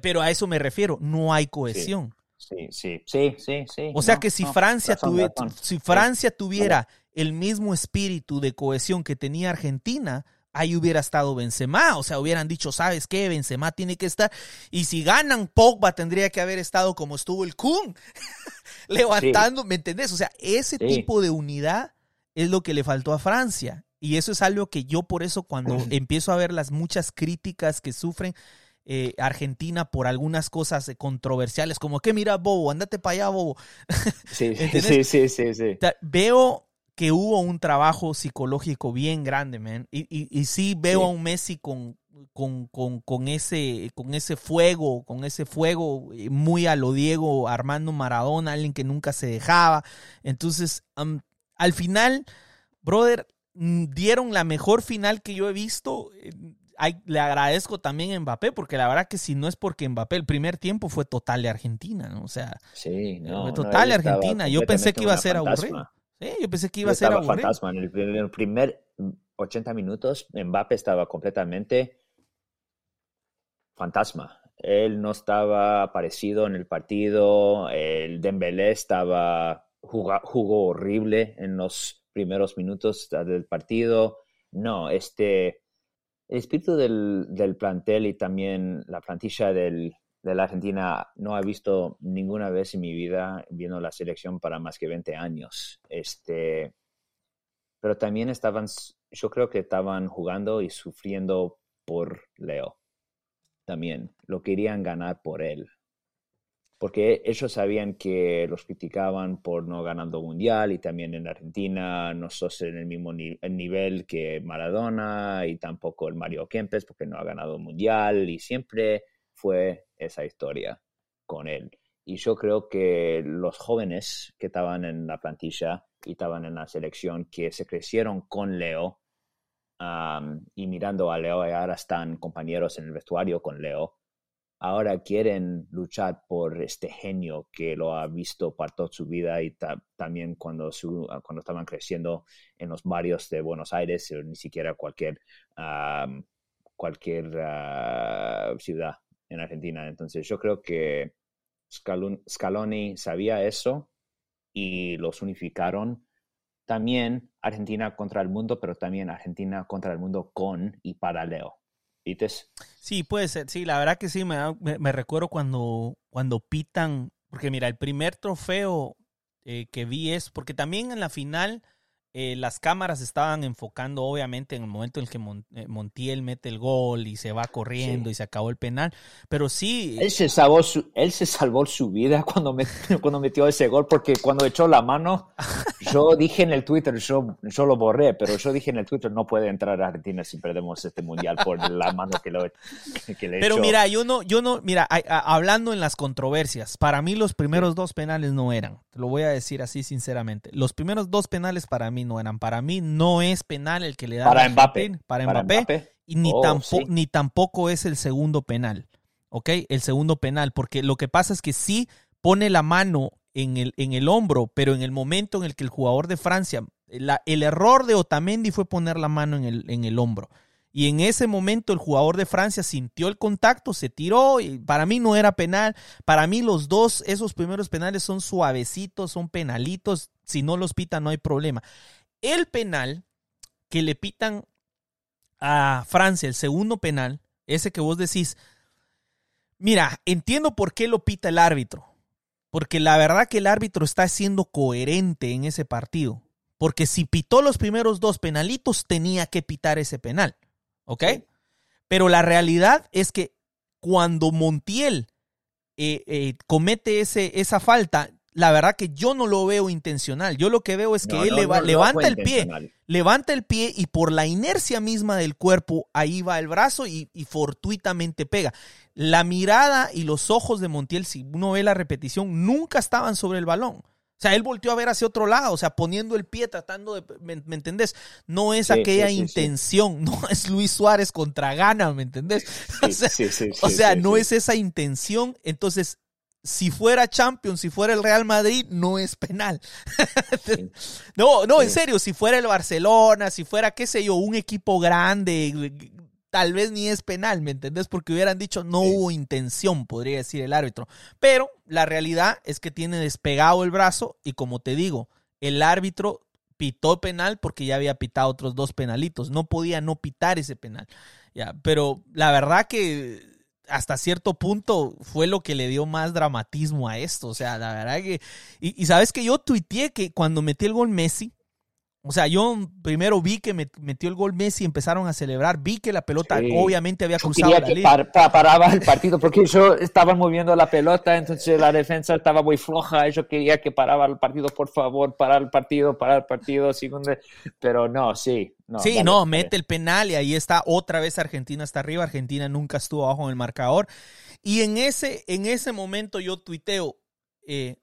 Pero a eso me refiero. No hay cohesión. Sí, sí, sí, sí, sí. O sea no, que si Francia, razón, tuve- razón. si Francia tuviera el mismo espíritu de cohesión que tenía Argentina, ahí hubiera estado Benzema, o sea, hubieran dicho, ¿sabes qué? Benzema tiene que estar, y si ganan, Pogba tendría que haber estado como estuvo el Kun, [laughs] levantando, ¿me entendés? O sea, ese Sí. tipo de unidad es lo que le faltó a Francia, y eso es algo que yo por eso cuando empiezo a ver las muchas críticas que sufren eh, Argentina por algunas cosas controversiales, como que mira, Bobo, andate para allá, Bobo. [laughs] Sí, sí, sí, sí, sí. Veo que hubo un trabajo psicológico bien grande, man. Y, y, y sí veo Sí. a un Messi con, con, con, con ese, con ese fuego, con ese fuego eh, muy a lo Diego Armando Maradona, alguien que nunca se dejaba. Entonces, am, al final, brother, mm, dieron la mejor final que yo he visto. Eh, ay, le agradezco también a Mbappé, porque la verdad que si no es porque Mbappé, el primer tiempo fue total de Argentina, ¿no? O sea, Sí, no, Fue total estaba Argentina. Yo pensé que iba a ser completamente aburrido. Yo pensé que iba a ser estaba aburrido. fantasma. En el, primer- en el primer 80 minutos, Mbappé estaba completamente fantasma. Él no estaba aparecido en el partido. El Dembélé estaba juga- jugó horrible en los primeros minutos del partido. No, este el espíritu del, del plantel y también la plantilla del, de la Argentina no he visto ninguna vez en mi vida viendo la selección para más que 20 años. Este, pero también estaban, yo creo que estaban jugando y sufriendo por Leo. También lo querían ganar por él. Porque ellos sabían que los criticaban por no ganando mundial y también en Argentina no sos en el mismo ni- nivel que Maradona y tampoco el Mario Kempes porque no ha ganado mundial y siempre fue esa historia con él. Y yo creo que los jóvenes que estaban en la plantilla y estaban en la selección, que se crecieron con Leo am, y mirando a Leo y ahora están compañeros en el vestuario con Leo, ahora quieren luchar por este genio que lo ha visto para toda su vida y ta- también cuando, su, cuando estaban creciendo en los barrios de Buenos Aires ni siquiera cualquier, cualquier ah, ciudad en Argentina. Entonces yo creo que Scaloni sabía eso y los unificaron. También Argentina contra el mundo, pero también Argentina contra el mundo con y para Leo. ¿Viste? Sí, puede ser. Sí, la verdad que sí, me, me recuerdo cuando, cuando pitan, porque mira, el primer trofeo eh, que vi es, porque también en la final eh, las cámaras estaban enfocando obviamente en el momento en el que Mon- eh, Montiel mete el gol y se va corriendo Sí. y se acabó el penal, pero sí, Él se salvó su, él se salvó su vida [laughs] cuando, met- [laughs] cuando metió ese gol, porque cuando echó la mano, [laughs] yo dije en el Twitter, yo, yo lo borré, pero yo dije en el Twitter, no puede entrar a Argentina si perdemos este mundial por la mano que, lo, que le Pero echó. mira, yo no, yo no, mira, a- a- hablando en las controversias, para mí los primeros dos penales no eran. Te lo voy a decir así sinceramente. Los primeros dos penales para mí no eran. Para mí no es penal el que le da para Mbappé. Para Mbappé. Y ni, Oh, tampo- sí. ni tampoco es el segundo penal. ¿Ok? El segundo penal. Porque lo que pasa es que sí pone la mano en el, en el hombro, pero en el momento en el que el jugador de Francia, la- el error de Otamendi fue poner la mano en el, en el hombro. Y en ese momento el jugador de Francia sintió el contacto, se tiró y para mí no era penal. Para mí los dos, esos primeros penales son suavecitos, son penalitos. Si no los pitan no hay problema. El penal que le pitan a Francia, el segundo penal, ese que vos decís, mira, entiendo por qué lo pita el árbitro. Porque la verdad que el árbitro está siendo coherente en ese partido. Porque si pitó los primeros dos penalitos, tenía que pitar ese penal. ¿Ok? Pero la realidad es que cuando Montiel eh, eh, comete ese, esa falta, la verdad que yo no lo veo intencional. Yo lo que veo es que No, él no, leva- no, no levanta el pie, levanta el pie y por la inercia misma del cuerpo, ahí va el brazo y, y fortuitamente pega. La mirada y los ojos de Montiel, si uno ve la repetición, nunca estaban sobre el balón. O sea, él volteó a ver hacia otro lado, o sea, poniendo el pie, tratando de... ¿Me, me entendés? No es Sí, aquella sí, sí, sí. intención, [laughs] no es Luis Suárez contra Gana, ¿me entendés? [laughs] o sea, sí, sí, o sea, no es esa intención. Entonces, si fuera Champions, si fuera el Real Madrid, no es penal. [laughs] No, no, en serio, si fuera el Barcelona, si fuera, qué sé yo, un equipo grande, tal vez ni es penal, ¿me entendés? Porque hubieran dicho no Sí. hubo intención, podría decir el árbitro. Pero la realidad es que tiene despegado el brazo y como te digo, el árbitro pitó penal porque ya había pitado otros dos penalitos. No podía no pitar ese penal. Ya, pero la verdad que hasta cierto punto fue lo que le dio más dramatismo a esto. O sea, la verdad que. Y, sabes que yo tuiteé que cuando metí el gol Messi, o sea, yo primero vi que me- metió el gol Messi, empezaron a celebrar, vi que la pelota Sí. obviamente había Yo cruzado quería la que par- pa- paraba el partido porque yo estaba moviendo la pelota, entonces la defensa estaba muy floja. y Yo quería que paraba el partido, por favor, parar el partido, parar el partido, segundo. Pero no, sí. No, sí, dale, no, dale. mete el penal y ahí está otra vez Argentina está arriba. Argentina nunca estuvo abajo en el marcador. Y en ese, en ese momento yo tuiteo, eh,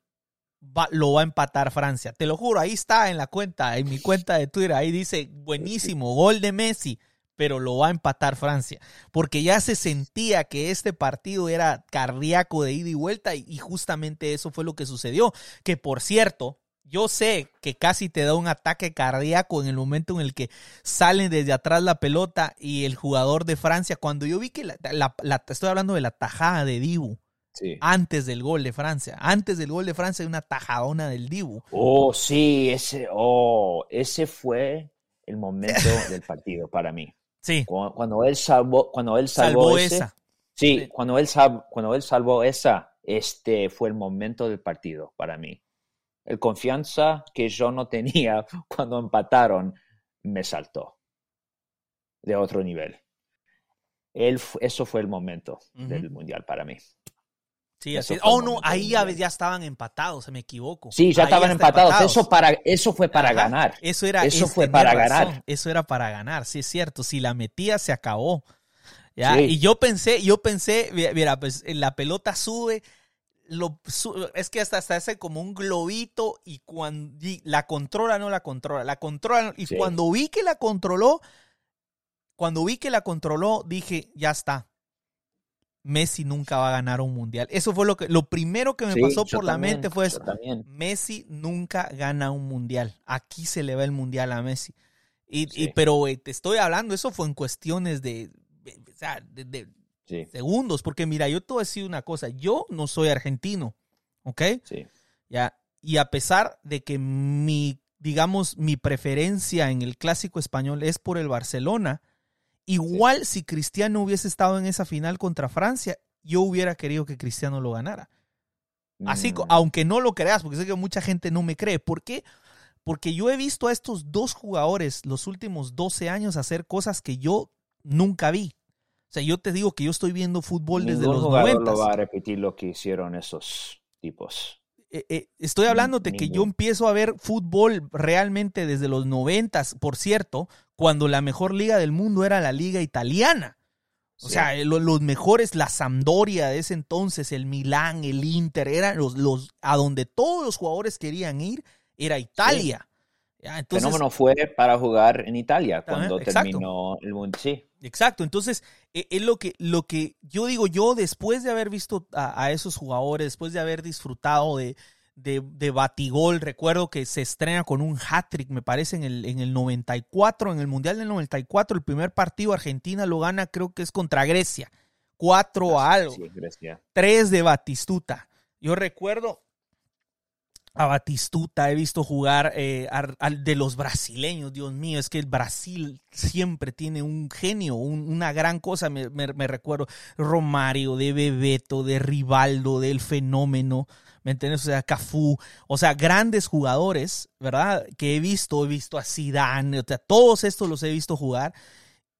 va- lo va a empatar Francia. Te lo juro, ahí está en la cuenta, en mi cuenta de Twitter, ahí dice, buenísimo, gol de Messi, pero lo va a empatar Francia. Porque ya se sentía que este partido era cardíaco de ida y vuelta y, justamente eso fue lo que sucedió. Que por cierto, yo sé que casi te da un ataque cardíaco en el momento en el que salen desde atrás la pelota y el jugador de Francia, cuando yo vi que la- estoy hablando de la tajada de Dibu Sí. antes del gol de Francia, antes del gol de Francia hay una tajadona del Dibu. Oh, sí, ese, oh, ese fue el momento [laughs] del partido para mí. Sí, Cu- Cuando él salvó, cuando él salvó, salvó ese, esa. Sí, Sí. Cuando, él sal- cuando él salvó esa, este fue el momento del partido para mí. El confianza que yo no tenía [laughs] cuando empataron me saltó de otro nivel. Él, eso fue el momento del mundial para mí. Sí, así- Oh, no, ahí ya, ya estaban empatados, se me equivoco. Sí, ya Ahí estaban empatados. Eso, para, eso fue para Ajá, ganar. Eso era Eso es fue para razón, ganar. Eso era para ganar, sí es cierto. Si la metía se acabó. ¿ya? Sí. Y yo pensé, yo pensé, mi- mira, pues la pelota sube, lo, su- es que hasta, hasta hace como un globito y cuando y la controla, no la controla, la controla. Y Sí. cuando vi que la controló, cuando vi que la controló, dije, ya está. Messi nunca va a ganar un mundial. Eso fue lo que, lo primero que me Sí, pasó por la también, mente fue eso. Messi nunca gana un mundial. Aquí se le va el mundial a Messi. Y, y- pero eh, te estoy hablando, eso fue en cuestiones de, Sí, segundos. Porque mira, yo te voy a decir una cosa. Yo no soy argentino, ¿ok? sí. Ya. Y a pesar de que mi, digamos, mi preferencia en el clásico español es por el Barcelona, igual si Cristiano hubiese estado en esa final contra Francia, yo hubiera querido que Cristiano lo ganara. Así, Mm, aunque no lo creas, porque sé que mucha gente no me cree. ¿Por qué? Porque yo he visto a estos dos jugadores los últimos 12 años hacer cosas que yo nunca vi. O sea, yo te digo que yo estoy viendo fútbol desde ningún los jugador 90. lo va a repetir lo que hicieron esos tipos. Eh, eh, estoy hablando de que yo Ningún. empiezo a ver fútbol realmente desde los 90, por cierto, cuando la mejor liga del mundo era la liga italiana. O Sí. sea, lo- los mejores, la Sampdoria de ese entonces, el Milán, el Inter, eran los, los a donde todos los jugadores querían ir, era Italia. Ya, entonces, fenómeno fue para jugar en Italia cuando exacto. terminó el mundo. Sí, Exacto, entonces eh, es lo que, lo que yo digo, yo después de haber visto a, a esos jugadores, después de haber disfrutado de, de, de Batigol, recuerdo que se estrena con un hat-trick, me parece, en el, en el 94, en el Mundial del 94, el primer partido Argentina lo gana, creo que es contra Grecia, 4 a algo, sí, Grecia. 3 de Batistuta. Yo recuerdo a Batistuta, he visto jugar eh, de los brasileños, Dios mío, es que el Brasil siempre tiene un genio, un- una gran cosa, me recuerdo. Romario, de Bebeto, de Rivaldo, del fenómeno, ¿me entiendes? O sea, Cafú, o sea, grandes jugadores, ¿verdad? Que he visto, he visto a Zidane, o sea, todos estos los he visto jugar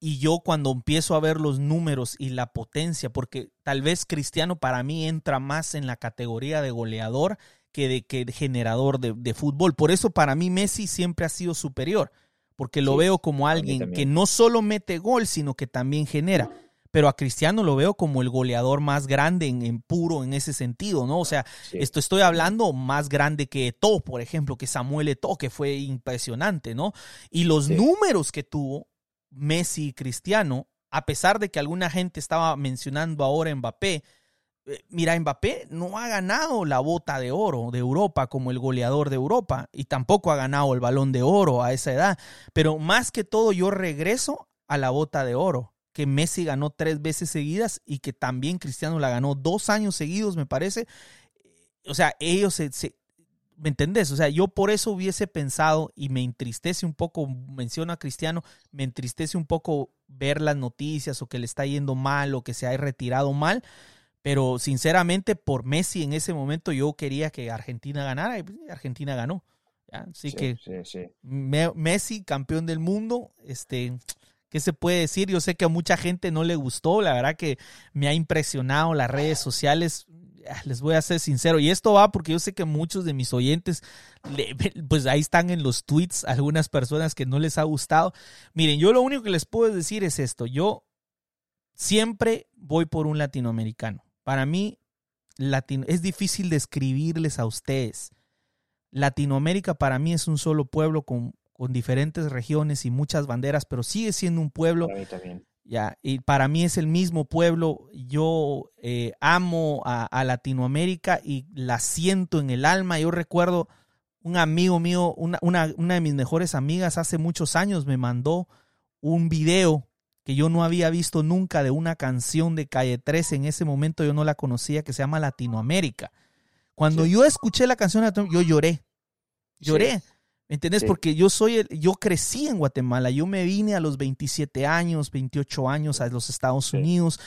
y yo cuando empiezo a ver los números y la potencia, porque tal vez Cristiano para mí entra más en la categoría de goleador que de, que de generador de, de fútbol. Por eso para mí Messi siempre ha sido superior, porque lo Sí, veo como alguien que no solo mete gol, sino que también genera. Pero a Cristiano lo veo como el goleador más grande en, en puro en ese sentido, ¿no? O sea, Sí. esto estoy hablando más grande que Eto'o, por ejemplo, que Samuel Eto'o, que fue impresionante, ¿no? Y los Sí. números que tuvo Messi y Cristiano, a pesar de que alguna gente estaba mencionando ahora Mbappé, eh, mira, Mbappé no ha ganado la bota de oro de Europa como el goleador de Europa y tampoco ha ganado el balón de oro a esa edad. Pero más que todo yo regreso a la bota de oro, que Messi ganó tres veces seguidas y que también Cristiano la ganó dos años seguidos, me parece. O sea, ellos se, se- ¿Me entendés? O sea, yo por eso hubiese pensado y me entristece un poco, menciono a Cristiano, me entristece un poco ver las noticias o que le está yendo mal o que se ha retirado mal, pero sinceramente por Messi en ese momento yo quería que Argentina ganara y pues, Argentina ganó. ¿ya? Así Sí, que sí, sí. Me- Messi, campeón del mundo, este, ¿qué se puede decir? Yo sé que a mucha gente no le gustó, la verdad que me ha impresionado las redes sociales, ah, les voy a ser sincero, y esto va porque yo sé que muchos de mis oyentes, [laughs] pues ahí están en los tweets algunas personas que no les ha gustado. Miren, yo lo único que les puedo decir es esto, yo siempre voy por un latinoamericano. Para mí, latino, es difícil describirles a ustedes. Latinoamérica para mí es un solo pueblo con, con diferentes regiones y muchas banderas, pero sigue siendo un pueblo, Para mí también. ya, y para mí es el mismo pueblo. Yo eh, amo a, a Latinoamérica y la siento en el alma. Yo recuerdo un amigo mío, una, una, una de mis mejores amigas hace muchos años me mandó un video que yo no había visto nunca de una canción de Calle 13. En ese momento yo no la conocía, que se llama Latinoamérica. Cuando Sí. yo escuché la canción, yo lloré. Lloré. Sí. ¿Me entendés? Sí. Porque yo soy el- yo crecí en Guatemala. Yo me vine a los 27 años, 28 años a los Estados Sí. Unidos.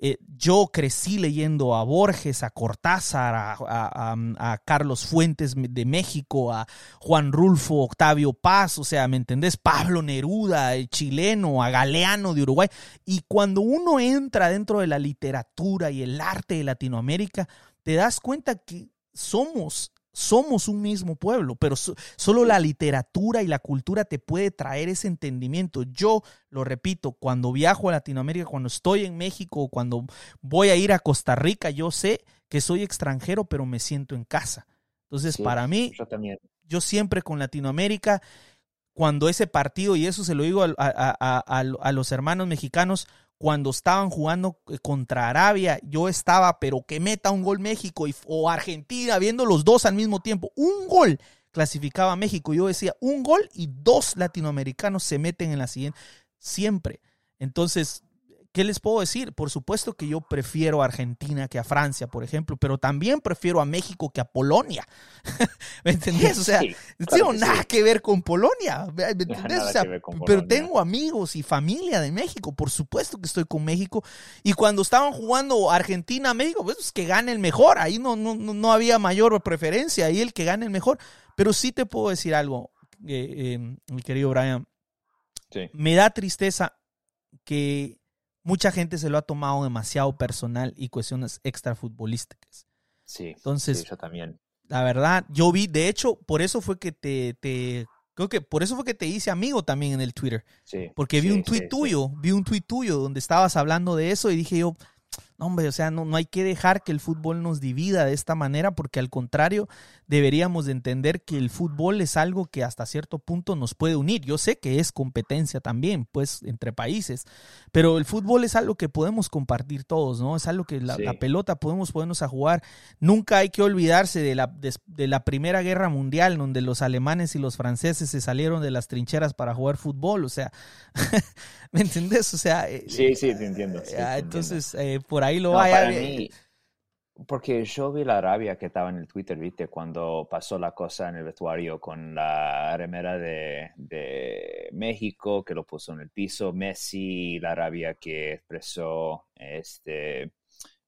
Eh, yo crecí leyendo a Borges, a Cortázar, a, a- a- a Carlos Fuentes de México, a Juan Rulfo, Octavio Paz, o sea, ¿me entendés? Pablo Neruda, el chileno, a Galeano de Uruguay. Y cuando uno entra dentro de la literatura y el arte de Latinoamérica, te das cuenta que somos, somos un mismo pueblo, pero so- solo la literatura y la cultura te puede traer ese entendimiento. Yo, lo repito, cuando viajo a Latinoamérica, cuando estoy en México, cuando voy a ir a Costa Rica, yo sé que soy extranjero, pero me siento en casa. Entonces, Sí, para mí, Yo también. yo siempre con Latinoamérica, cuando ese partido, y eso se lo digo a, a- a- a- a los hermanos mexicanos, cuando estaban jugando eh, contra Arabia, yo estaba, pero que meta un gol México o Argentina, viendo los dos al mismo tiempo. Un gol clasificaba a México. Yo decía, un gol y dos latinoamericanos se meten en la siguiente. Siempre. Entonces, ¿qué les puedo decir? Por supuesto que yo prefiero a Argentina que a Francia, por ejemplo, pero también prefiero a México que a Polonia. [laughs] ¿Me entendés? O sea, Sí, no tengo que nada sí. que ver con Polonia. ¿Me entendés? O sea, pero Polonia. tengo amigos y familia de México. Por supuesto que estoy con México. Y cuando estaban jugando Argentina-México, pues que gane el mejor. Ahí no, no, no no había mayor preferencia. Ahí el que gane el mejor. Pero sí te puedo decir algo, eh, eh, mi querido Brian. Sí. Me da tristeza que mucha gente se lo ha tomado demasiado personal y cuestiones extrafutbolísticas. Sí, Entonces, sí, yo también. la verdad, yo vi, de hecho, por eso fue que te, te creo que por eso fue que te hice amigo también en el Twitter, Sí, porque vi sí, un sí. tuyo, vi un tweet tuyo donde estabas hablando de eso y dije yo, no hombre, o sea, no, no hay que dejar que el fútbol nos divida de esta manera, porque al contrario, deberíamos de entender que el fútbol es algo que hasta cierto punto nos puede unir. Yo sé que es competencia también, pues, entre países, pero el fútbol es algo que podemos compartir todos, ¿no? Es algo que la, Sí. la pelota podemos ponernos a jugar. Nunca hay que olvidarse de la, de, de la Primera Guerra Mundial, donde los alemanes y los franceses se salieron de las trincheras para jugar fútbol, o sea, [laughs] ¿me entendés? O sea, eh, Sí, sí, te entiendo. sí, ah, te entonces, eh, por ahí lo No, vaya. para mí, porque yo vi la rabia que estaba en el Twitter, ¿viste? Cuando pasó la cosa en el vestuario con la remera de, de México, que lo puso en el piso, Messi, la rabia que expresó este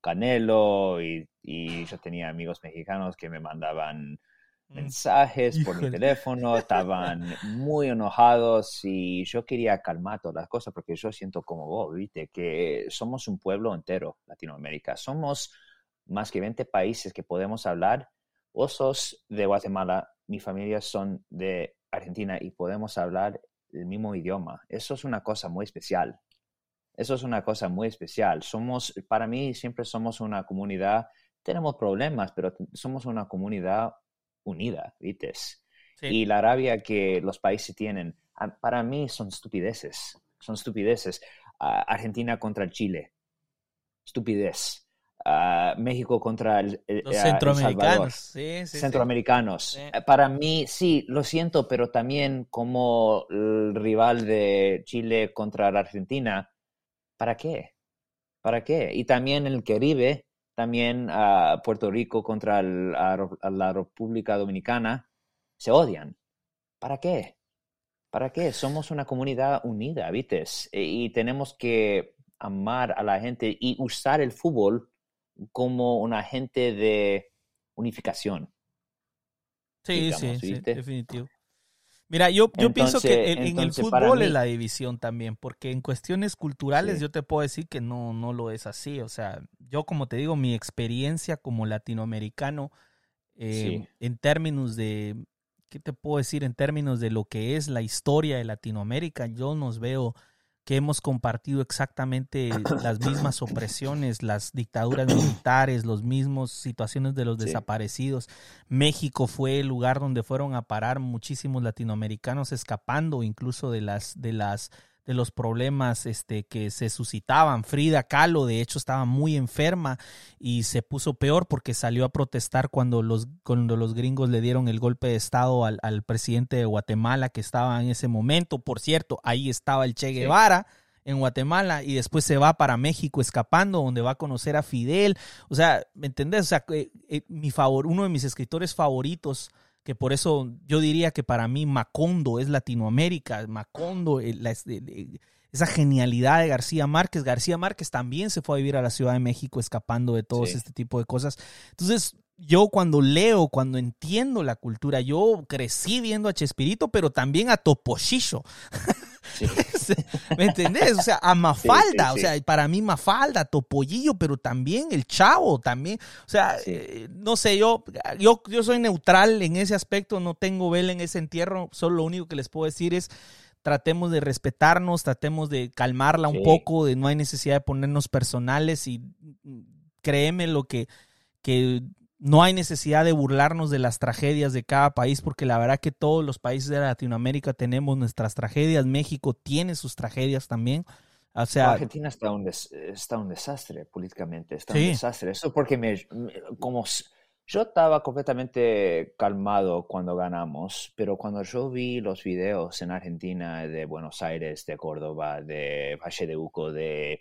Canelo, y, y yo tenía amigos mexicanos que me mandaban mensajes por mi Híjole. teléfono, estaban muy enojados y yo quería calmar todas las cosas porque yo siento como vos, viste, que somos un pueblo entero, Latinoamérica. Somos más que 20 países que podemos hablar. Vos sos de Guatemala, mi familia son de Argentina y podemos hablar el mismo idioma. Eso es una cosa muy especial. Eso es una cosa muy especial. Somos, para mí, siempre somos una comunidad, tenemos problemas, pero somos una comunidad unida, ¿viste? Sí. Y la rabia que los países tienen, para mí son estupideces. Son estupideces. Ah, Argentina contra el Chile. Estupidez. Ah, México contra el, el- Los ah, centroamericanos. Sí, sí, sí. centroamericanos. Sí. Para mí, sí, lo siento, pero también como el rival de Chile contra la Argentina, ¿para qué? ¿Para qué? Y también el Caribe, también a Puerto Rico contra el- a Ro- a la República Dominicana, se odian. ¿Para qué? ¿Para qué? Somos una comunidad unida, ¿viste? Y, y tenemos que amar a la gente y usar el fútbol como un agente de unificación. Sí, digamos, sí, sí, definitivo. Mira, yo, yo pienso que en, en el fútbol es la división también, porque en cuestiones culturales Sí. yo te puedo decir que no, no lo es así. O sea, yo como te digo, mi experiencia como latinoamericano eh, Sí. en términos de, ¿qué te puedo decir? En términos de lo que es la historia de Latinoamérica, yo nos veo que hemos compartido exactamente las mismas opresiones, las dictaduras militares, los mismos situaciones de los Sí. desaparecidos. México fue el lugar donde fueron a parar muchísimos latinoamericanos escapando incluso de las de las de los problemas este que se suscitaban. Frida Kahlo de hecho estaba muy enferma y se puso peor porque salió a protestar cuando los cuando los gringos le dieron el golpe de estado al, al presidente de Guatemala que estaba en ese momento. Por cierto, ahí estaba el Che Guevara en Guatemala y después se va para México escapando, donde va a conocer a Fidel. O sea, ¿me entendés? O sea, eh, eh, mi favor, uno de mis escritores favoritos, que por eso yo diría que para mí Macondo es Latinoamérica, Macondo, eh, la- eh, eh, esa genialidad de García Márquez. García Márquez también se fue a vivir a la Ciudad de México escapando de todo Sí. este tipo de cosas. Entonces, yo cuando leo, cuando entiendo la cultura, yo crecí viendo a Chespirito, pero también a Topochicho. [laughs] Sí. [laughs] ¿Me entendés? O sea, a Mafalda, sí, sí. o sea, para mí Mafalda, Topollillo, pero también el Chavo, también. O sea, eh, no sé, yo, yo, yo soy neutral en ese aspecto, no tengo vela en ese entierro, solo lo único que les puedo decir es tratemos de respetarnos, tratemos de calmarla un poco, de no hay necesidad de ponernos personales y mm, créeme lo que, que no hay necesidad de burlarnos de las tragedias de cada país, porque la verdad que todos los países de Latinoamérica tenemos nuestras tragedias. México tiene sus tragedias también. O sea, Argentina está un, des- está un desastre políticamente, está Sí. un desastre. Eso porque me, me- como yo estaba completamente calmado cuando ganamos, pero cuando yo vi los videos en Argentina de Buenos Aires, de Córdoba, de Valle de Uco, de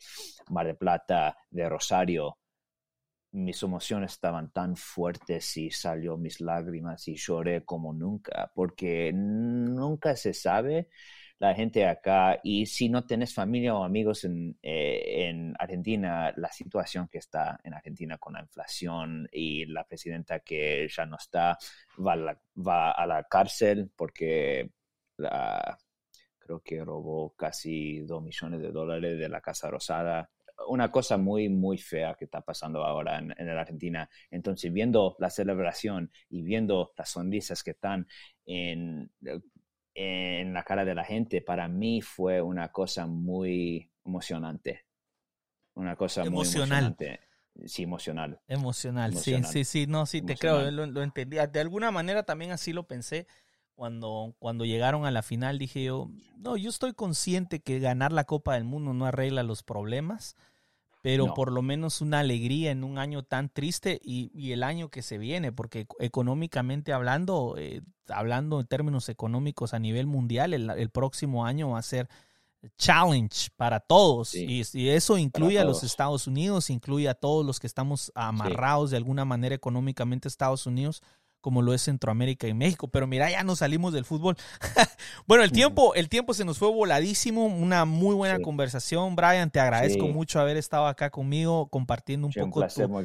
Mar de Plata, de Rosario, mis emociones estaban tan fuertes y salió mis lágrimas y lloré como nunca, porque nunca se sabe la gente acá y si no tenés familia o amigos en, eh, en Argentina, la situación que está en Argentina con la inflación y la presidenta que ya no está va a la, va a la cárcel porque la, creo que robó casi dos millones de dólares de la Casa Rosada. Una cosa muy, muy fea que está pasando ahora en, en la Argentina. Entonces, viendo la celebración y viendo las sonrisas que están en, en la cara de la gente, para mí fue una cosa muy emocionante. Una cosa Emocional. muy emocionante. Sí, emocional. Emocional, Emocional. sí, sí, sí, no, sí, te creo, lo, lo entendía. De alguna manera también así lo pensé cuando, cuando llegaron a la final. Dije yo, no, yo estoy consciente que ganar la Copa del Mundo no arregla los problemas, pero No. por lo menos una alegría en un año tan triste y, y el año que se viene, porque económicamente hablando, eh, hablando en términos económicos a nivel mundial, el, el próximo año va a ser challenge para todos Sí. y, y eso incluye a los. Estados Unidos, incluye a todos los que estamos amarrados de alguna manera económicamente a Estados Unidos, como lo es Centroamérica y México. Pero mira, ya nos salimos del fútbol. [laughs] bueno, el tiempo, el tiempo se nos fue voladísimo. Una muy buena Sí. conversación, Brian. Te agradezco Sí. mucho haber estado acá conmigo compartiendo un poco muy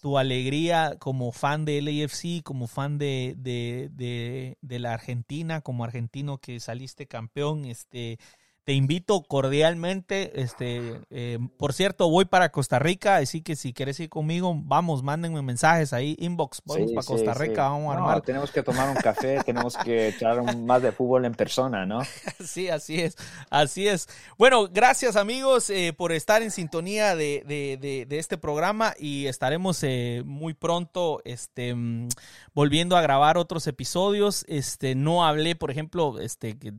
tu alegría como fan de LAFC, como fan de, de, de, de la Argentina, como argentino que saliste campeón. Este, te invito cordialmente. Este, eh, por cierto, voy para Costa Rica, así que si quieres ir conmigo, vamos, mándenme mensajes ahí, inbox, vamos Sí, para sí, Costa sí. Rica, vamos a No, armar. Tenemos que tomar un café, [laughs] tenemos que echar un- más de fútbol en persona, ¿no? [laughs] Sí, así es, así es. Bueno, gracias amigos eh, por estar en sintonía de, de- de- de este programa y estaremos eh, muy pronto este, mm, volviendo a grabar otros episodios. Este, no hablé, por ejemplo, este, que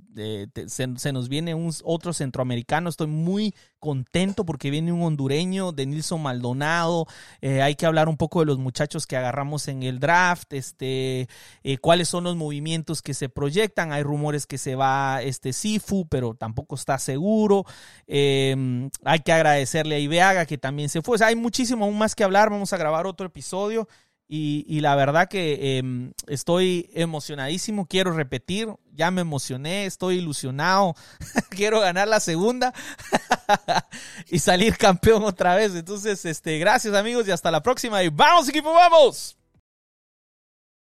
se, se nos viene un, algunos otros centroamericanos. Estoy muy contento porque viene un hondureño de Nilson Maldonado. Eh, hay que hablar un poco de los muchachos que agarramos en el draft, este, eh, cuáles son los movimientos que se proyectan. Hay rumores que se va este Sifu, pero tampoco está seguro. Em, hay que agradecerle a Ibeaga que también se fue. Hay muchísimo aún más que hablar. Vamos a grabar otro episodio. Y, la verdad que em, estoy emocionadísimo, quiero repetir, ya me emocioné, estoy ilusionado, [laughs] quiero ganar la segunda [laughs] y salir campeón otra vez. Entonces, este, gracias amigos y hasta la próxima y vamos equipo, vamos.